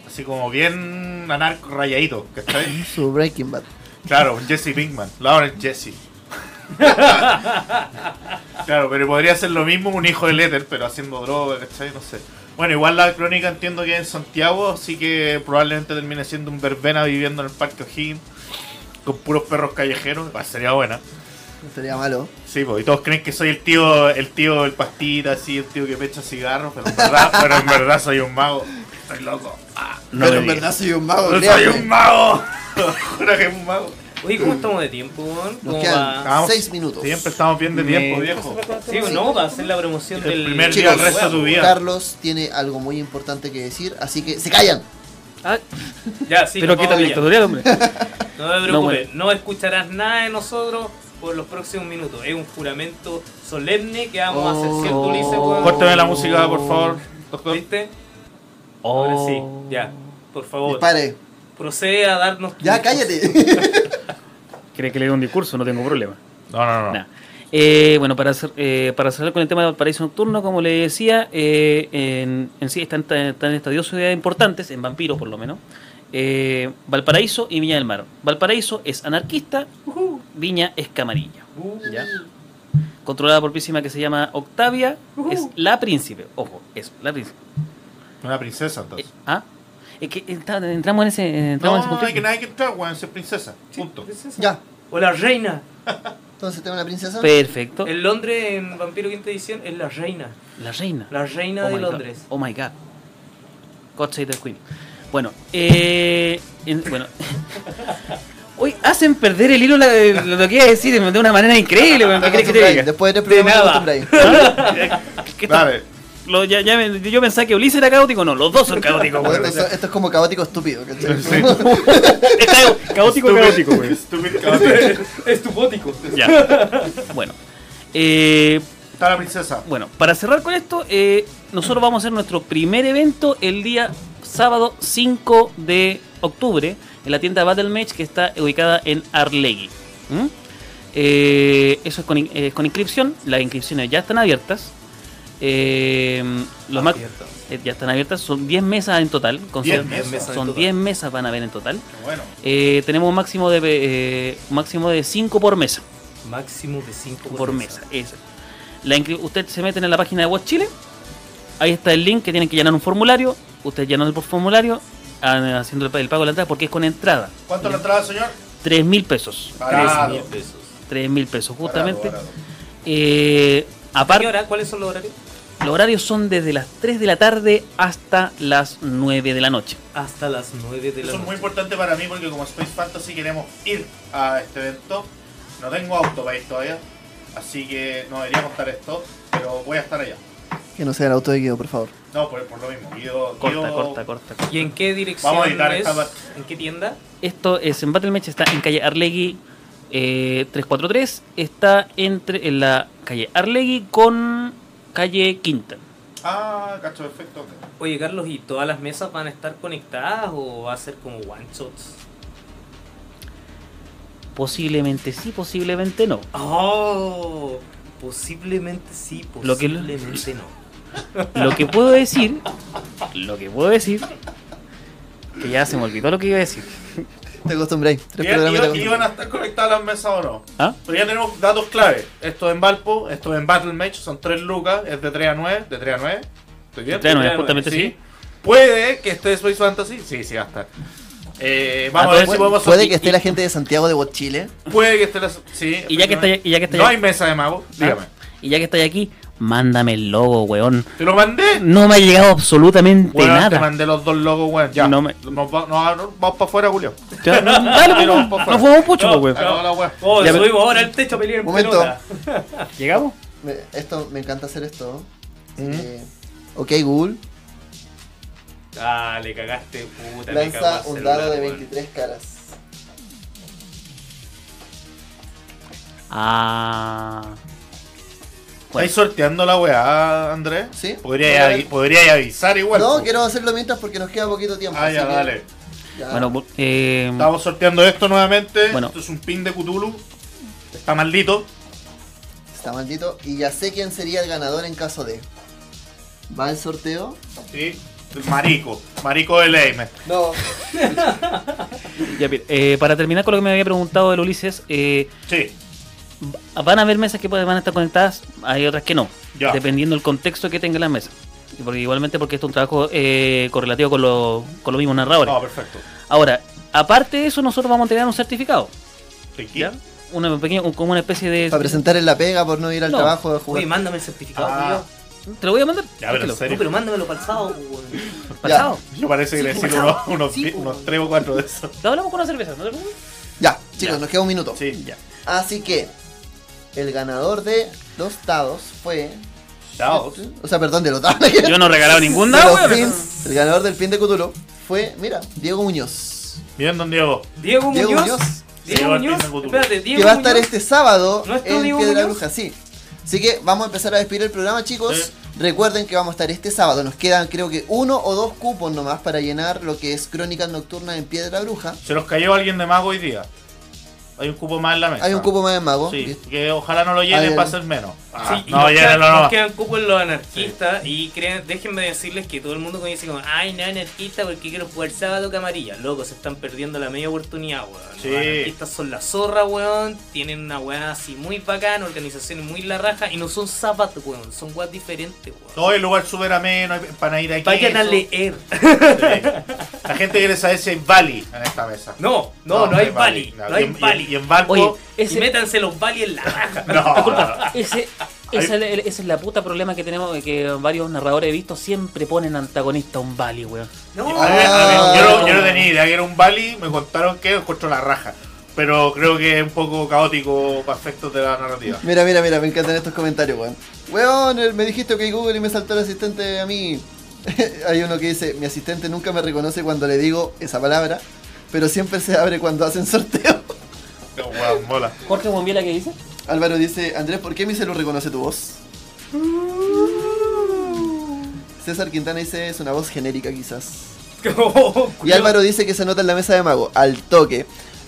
Así como bien anarco rayadito, ¿cachai? Su Breaking Bad. Claro, un Jesse Pinkman. Lawrence Jesse. claro, pero podría ser lo mismo un hijo de Letter, pero haciendo droga, ¿cachai? No sé. Bueno, igual la crónica entiendo que es en Santiago, así que probablemente termine siendo un verbena viviendo en el Parque O'Higgins con puros perros callejeros. Sería buena. No estaría malo. Sí, pues, y todos creen que soy el tío, el tío del pastita, así, el tío que pecha cigarros, pero en verdad, pero en verdad soy un mago. Estoy loco. Ah, No Pero en verdad soy un mago. soy un mago. Juro que es un mago. Oye, ¿cómo estamos de tiempo, weón? Nos ¿Cómo quedan va? Seis minutos. Siempre estamos bien de tiempo, Me- viejo. Sí, no, va a hacer la promoción El del primer día del resto de tu vida. Carlos tiene algo muy importante que decir, así que se callan. Ah, Ya, sí, pero quita el ya. tutorial, hombre. No te preocupes, No, bueno. no escucharás nada de nosotros por los próximos minutos. Es un juramento solemne que vamos a hacer, ¿cierto, Oh. Ulises? weón? Córtame la música, por favor, doctor. ¿Viste? Ahora sí, Oh. ya, por favor. Dispare. Procede a darnos Ya, cállate. ¿Quiere que le dé un discurso? No tengo problema. No, no, no. Nah. Eh, bueno, para, hacer, eh, para cerrar con el tema del paraíso nocturno, como le decía, eh, en, en sí están, están estas dos ciudades importantes, en Vampiro por lo menos, eh, Valparaíso y Viña del Mar. Valparaíso es anarquista, Viña es camarilla. Uh, ¿ya? Controlada por príncipe que se llama Octavia, es la príncipe. Ojo, es la príncipe. Una princesa, Eh, entonces. ¿Ah? Es que entra- entramos en ese, entramos en ese No, punto. hay que, no hay que entrar, weón, ser princesa. Punto. ya. O la reina. Entonces tengo una princesa. Perfecto. En Londres, en Vampiro Quinta Edición, es la reina. La reina. La reina Oh de God. Londres. Oh my god. God save the Queen. Bueno, eh, en- bueno. Hoy hacen perder el hilo la- lo, lo que iba a decir de una manera increíble. ¿Qué que te diga? Después de tres De programas te nada. ¿Qué Dale. Lo- ya- ya me- yo pensaba que Ulises era caótico. No, los dos son caóticos. Esto, esto es como caótico estúpido, ¿cachai? Es ca- caótico, caótico, weón. Stupid caótico. Estupótico. Ya. Bueno. Eh, Está la princesa. Bueno, para cerrar con esto, eh, nosotros vamos a hacer nuestro primer evento el día sábado 5 de octubre en la tienda Battle Mage que está ubicada en Arlegui. ¿Mm? Eh, eso es con, eh, con inscripción, las inscripciones ya están abiertas. Eh, los más, Abierto. eh, ya están abiertas, son 10 mesas en total. con- 10 son- mesas son total. 10 mesas van a haber en total. Qué bueno. Eh, tenemos un máximo de eh, un máximo de 5 por mesa. Máximo de 5 Por, mesa. eso. La usted se meten en la página de Watch Chile. Ahí está el link que tienen que llenar un formulario. Usted llenan el formulario ah, haciendo el, pago de la entrada porque es con entrada. ¿Cuánto es la entrada, señor? 3 mil pesos. 3 Barato. mil pesos. 3 mil pesos, justamente. Barato, barato. Eh. ¿Cuáles son los horarios? Los horarios son desde las 3 de la tarde hasta las 9 de la noche. Hasta las 9 de la Eso es muy noche. importante para mí porque como Space Fantasy queremos ir a este evento. No tengo auto para ir todavía. Así que no debería contar esto. Pero voy a estar allá. Que no sea el auto de Guido, por favor. No, por, por lo mismo. Guido- Corta, Guido- corta, corta, corta. ¿Y en qué dirección Vamos a editar es? esta parte. ¿En qué tienda? Esto es en Battle Match, está en calle Arlegui eh, 343. Está entre en la calle Arlegui con calle Quinta. Ah, cacho, perfecto. ok. Oye, Carlos, ¿y todas las mesas van a estar conectadas o va a ser como one shots? Posiblemente sí, posiblemente no. Oh, posiblemente sí, Lo que- posiblemente no. Lo que puedo decir, lo que puedo decir, que ya se me olvidó lo que iba a decir. Te acostumbré. Tres ¿Iban, programas y te iban- iban acostumbré. a estar conectadas las mesas o no? ¿Ah? Pero ya tenemos datos clave. Esto es en Valpo, esto es en Battle Match, son 3 lucas, es de 3 a 9, de 3 a 9. ¿Estoy bien? De 3 a 9, Sí, justamente sí. Puede que esté Space Fantasy, sí, sí va a estar. Eh, vamos Ah, a ver puede- si podemos Puede que esté la gente de Santiago de Bot Chile. Puede que esté la. Sí. Y ya que está, y ya que está No hay mesa de mago, dígame. y ya que estoy aquí, mándame el logo, weón. ¿Te lo mandé? No me ha llegado absolutamente Weón, te nada. mandé los dos logos, weón. Ya. No me- Nos va- nos- nos vamos para afuera, Julio. Ya, no, dale, pues, por no favor. fuimos pucho, No, pues, weón. No, la weón. Oh, Ya, subimos ahora al techo a pelear en Momento. pelota. ¿Llegamos? Me- Esto, me encanta hacer esto. Mm. que, ok, Google. Ah, le cagaste, puta. cagó Lanza el un dado de weón. 23 caras. Ah. Bueno. ¿Estáis sorteando la weá, Andrés? Sí. Podría, avi- podría avisar igual. No, po. quiero hacerlo mientras porque nos queda poquito tiempo. Ah, ya, dale. ya. Bueno, bu- eh, Estamos sorteando esto nuevamente. Bueno. Esto es un pin de Cthulhu. Está maldito. Está maldito. Y ya sé quién sería el ganador en caso de. ¿Va el sorteo? Sí. El marico. Marico de Leime. No. ya, mira, eh, para terminar con lo que me había preguntado el Ulises, eh, Sí. Van a haber mesas que pueden- van a estar conectadas, hay otras que no, Ya. dependiendo del contexto que tenga la mesa. Y porque igualmente porque esto es un trabajo eh, correlativo con, lo, con los mismos narradores. No, perfecto. Ahora, aparte de eso, nosotros vamos a tener un certificado, ¿De? ¿ya? Una pequeña, un- como una especie de... Para presentar en la pega por no ir al No. trabajo de jugar. Oye, mándame el certificado, Ah. ¿Te lo voy a mandar? Ya, pero en Tranquilo. serio. No, pero mándamelo para el sábado, weón. ¿Pasado? Yo parece que le decir unos, unos, Sí, o cuatro de esos. Lo hablamos con una cerveza, ¿no te preocupes? Ya, chicos, Ya. nos queda un minuto. Sí. Ya. Así que el ganador de los dados fue. Daos. O sea, perdón, de los dados. Yo no he regalado ningún dado, los el ganador del pin de Cthulhu fue, mira, Diego Muñoz. Bien, don Diego. Diego Diego Muñoz. Muñoz. Diego Muñoz. Espérate, Diego que va a estar Muñoz. este sábado ¿No es tú, en Diego Piedra Muñoz? Bruja, sí. Así que vamos a empezar a despedir el programa, chicos. Sí. Recuerden que vamos a estar este sábado. Nos quedan, creo que, uno o dos cupos nomás para llenar lo que es Crónicas Nocturnas en Piedra Bruja. Se nos cayó alguien de mago hoy día. Hay un cupo más en la mesa. Hay un cupo más de mago. Sí, que ojalá no lo llenen para ser menos. Sí, Ah, y no, nos, quedan, llénenlo nos nomás. quedan cupos en los anarquistas y crean, déjenme decirles que todo el mundo dice como, ay, no anarquista porque quiero jugar sábado camarilla. Loco, se están perdiendo la media oportunidad, weón. Sí. Los anarquistas son la zorra, weón. Tienen una weá así muy bacana, organizaciones muy la raja y no son zapatos, weón. Son weas diferentes, weón. Todo el lugar súper ameno, hay empanadita aquí. Vayan a leer. La gente quiere saber si hay Bali en esta mesa. No, no, no, hay Bali. No hay Y en- Bali. Y en Valpo. Oye, Y métanse los Bali en la raja. no, no, Disculpa, ese, ese, es el- ese es la puta problema que tenemos, que varios narradores he visto siempre ponen antagonista a un Bali, weón. No, A ver, a ver, yo, no, yo no tenía idea que era un Bali, me contaron que encuentro la raja. Pero creo que es un poco caótico para efectos de la narrativa. Mira, mira, mira, me encantan estos comentarios, weón. Weón, el- me dijiste ok Google y me saltó el asistente a mí. Hay uno que dice, mi asistente nunca me reconoce cuando le digo esa palabra, pero siempre se abre cuando hacen sorteo. Weón, mola. Jorge Bombiela, ¿qué dice? Álvaro dice, Andrés, ¿por qué mi celu reconoce tu voz? César Quintana dice, es una voz genérica quizás. Y Álvaro dice que se nota en la mesa de mago, al toque.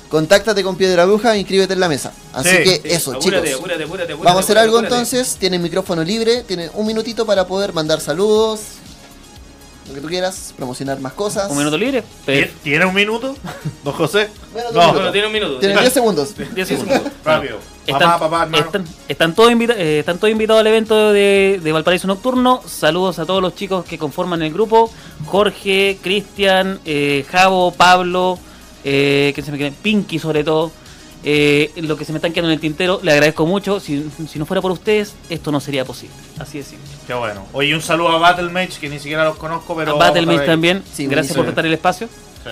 Contáctate con Piedra Bruja e inscríbete en la mesa. Así Sí. que Sí, eso, apúrate, chicos. apúrate, apúrate, apúrate, Vamos a hacer apúrate, algo apúrate. entonces. Tienen micrófono libre. Tienen un minutito para poder mandar saludos. Lo que tú quieras. Promocionar más cosas. Un minuto libre. pero- ¿Tie- ¿Tiene un minuto? ¿Don José? Un No. Bueno, tiene un minuto. Tienen 10 segundos. 10 segundos. rápido. Están, Mamá, papá, hermano. están, están todos invita- eh, están todos invitados al evento de, de Valparaíso Nocturno. Saludos a todos los chicos que conforman el grupo. Jorge, Cristian, eh, Javo, Pablo, eh, ¿quién se me queda? Pinky sobre todo. Eh, lo que se me están quedando en el tintero, le agradezco mucho. Si, si no fuera por ustedes, esto no sería posible. Así de simple. Qué bueno. Oye, un saludo a Battlemage, que ni siquiera los conozco, pero. a ver. también. Sí, Gracias por prestar el espacio. Sí.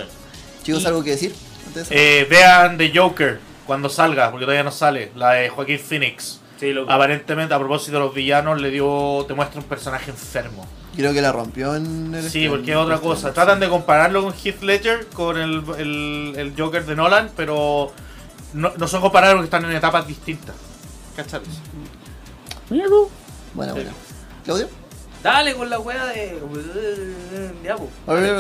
Chicos, ¿algo que decir? antes de eso? Eh, vean The Joker cuando salga, porque todavía no sale. La de Joaquín Phoenix. Sí, loco. Aparentemente, a propósito de los villanos, le dio. Te muestra un personaje enfermo. Creo que la rompió en el. Sí, en- porque es otra en- cosa. Tratan de compararlo con Heath Ledger, con el, el, el Joker de Nolan, pero no, no son comparables porque están en etapas distintas. ¿Cachai? Mira tú. Bueno, bueno. ¿Claudio? Dale con la weá de. Ya, po. A ver,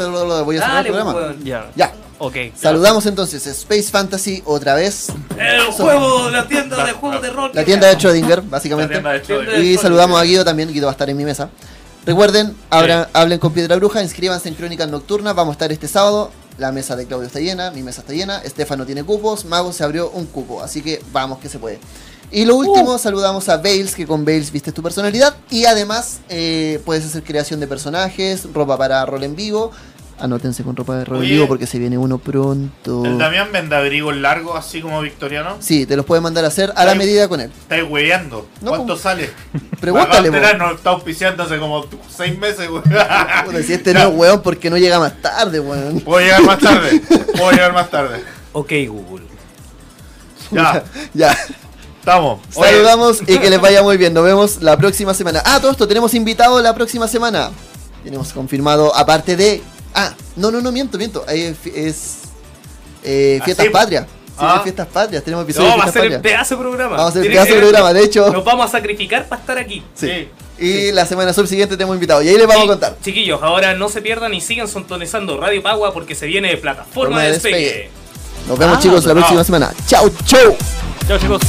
Voy a cerrar el Dale, programa. weón. Ya. Ya. Ok. Saludamos entonces Space Fantasy otra vez. El juego, la tienda de juegos de rol. La tienda de Schrödinger, La básicamente. tienda de Schrödinger. Y saludamos a Guido también, Guido va a estar en mi mesa. Recuerden, abran- hablen con Piedra Bruja, inscríbanse en Crónicas Nocturnas, vamos a estar este sábado. La mesa de Claudio está llena, mi mesa está llena, Estefano tiene cupos, Mago se abrió un cupo, así que vamos que se puede. Y lo último, saludamos a Bales, que con Bales viste tu personalidad. Y además, eh, puedes hacer creación de personajes, ropa para rol en vivo. Anótense con ropa de en Oye. vivo porque se viene uno pronto. El Damián vende abrigos largos, así como victoriano. Sí, te los puede mandar a hacer a la medida con él. Estáis hueveando. No, ¿Cuánto sale? Pregúntale. Terán nos está auspiciando hace como seis meses, güey. Puta, si este no es weón porque no llega más tarde, weón. Puedo llegar más tarde. Puedo llegar más tarde. Ok, Google. Ya, Ya. estamos. Oye, Saludamos y que les vaya muy bien. Nos vemos la próxima semana. Ah, todo esto, tenemos invitado la próxima semana. Tenemos confirmado, aparte de. Ah, no, no, no, miento, miento. Ahí es. es, eh, ¿Ah, fiestas? Patrias. Sí, Ah. es Fiestas Patrias. Tenemos episodio No, de va a ser el pedazo de programa. Vamos a hacer el pedazo de programa, de hecho. Nos vamos a sacrificar para estar aquí. Sí. Y la semana subsiguiente tenemos invitado. Y ahí les vamos a contar. Chiquillos, ahora no se pierdan y sigan sintonizando Radio Pagua porque se viene plataforma Forma de de despegue. despegue. Nos vemos, Ah, chicos, la no. próxima semana. Chau, chau. Chao chicos.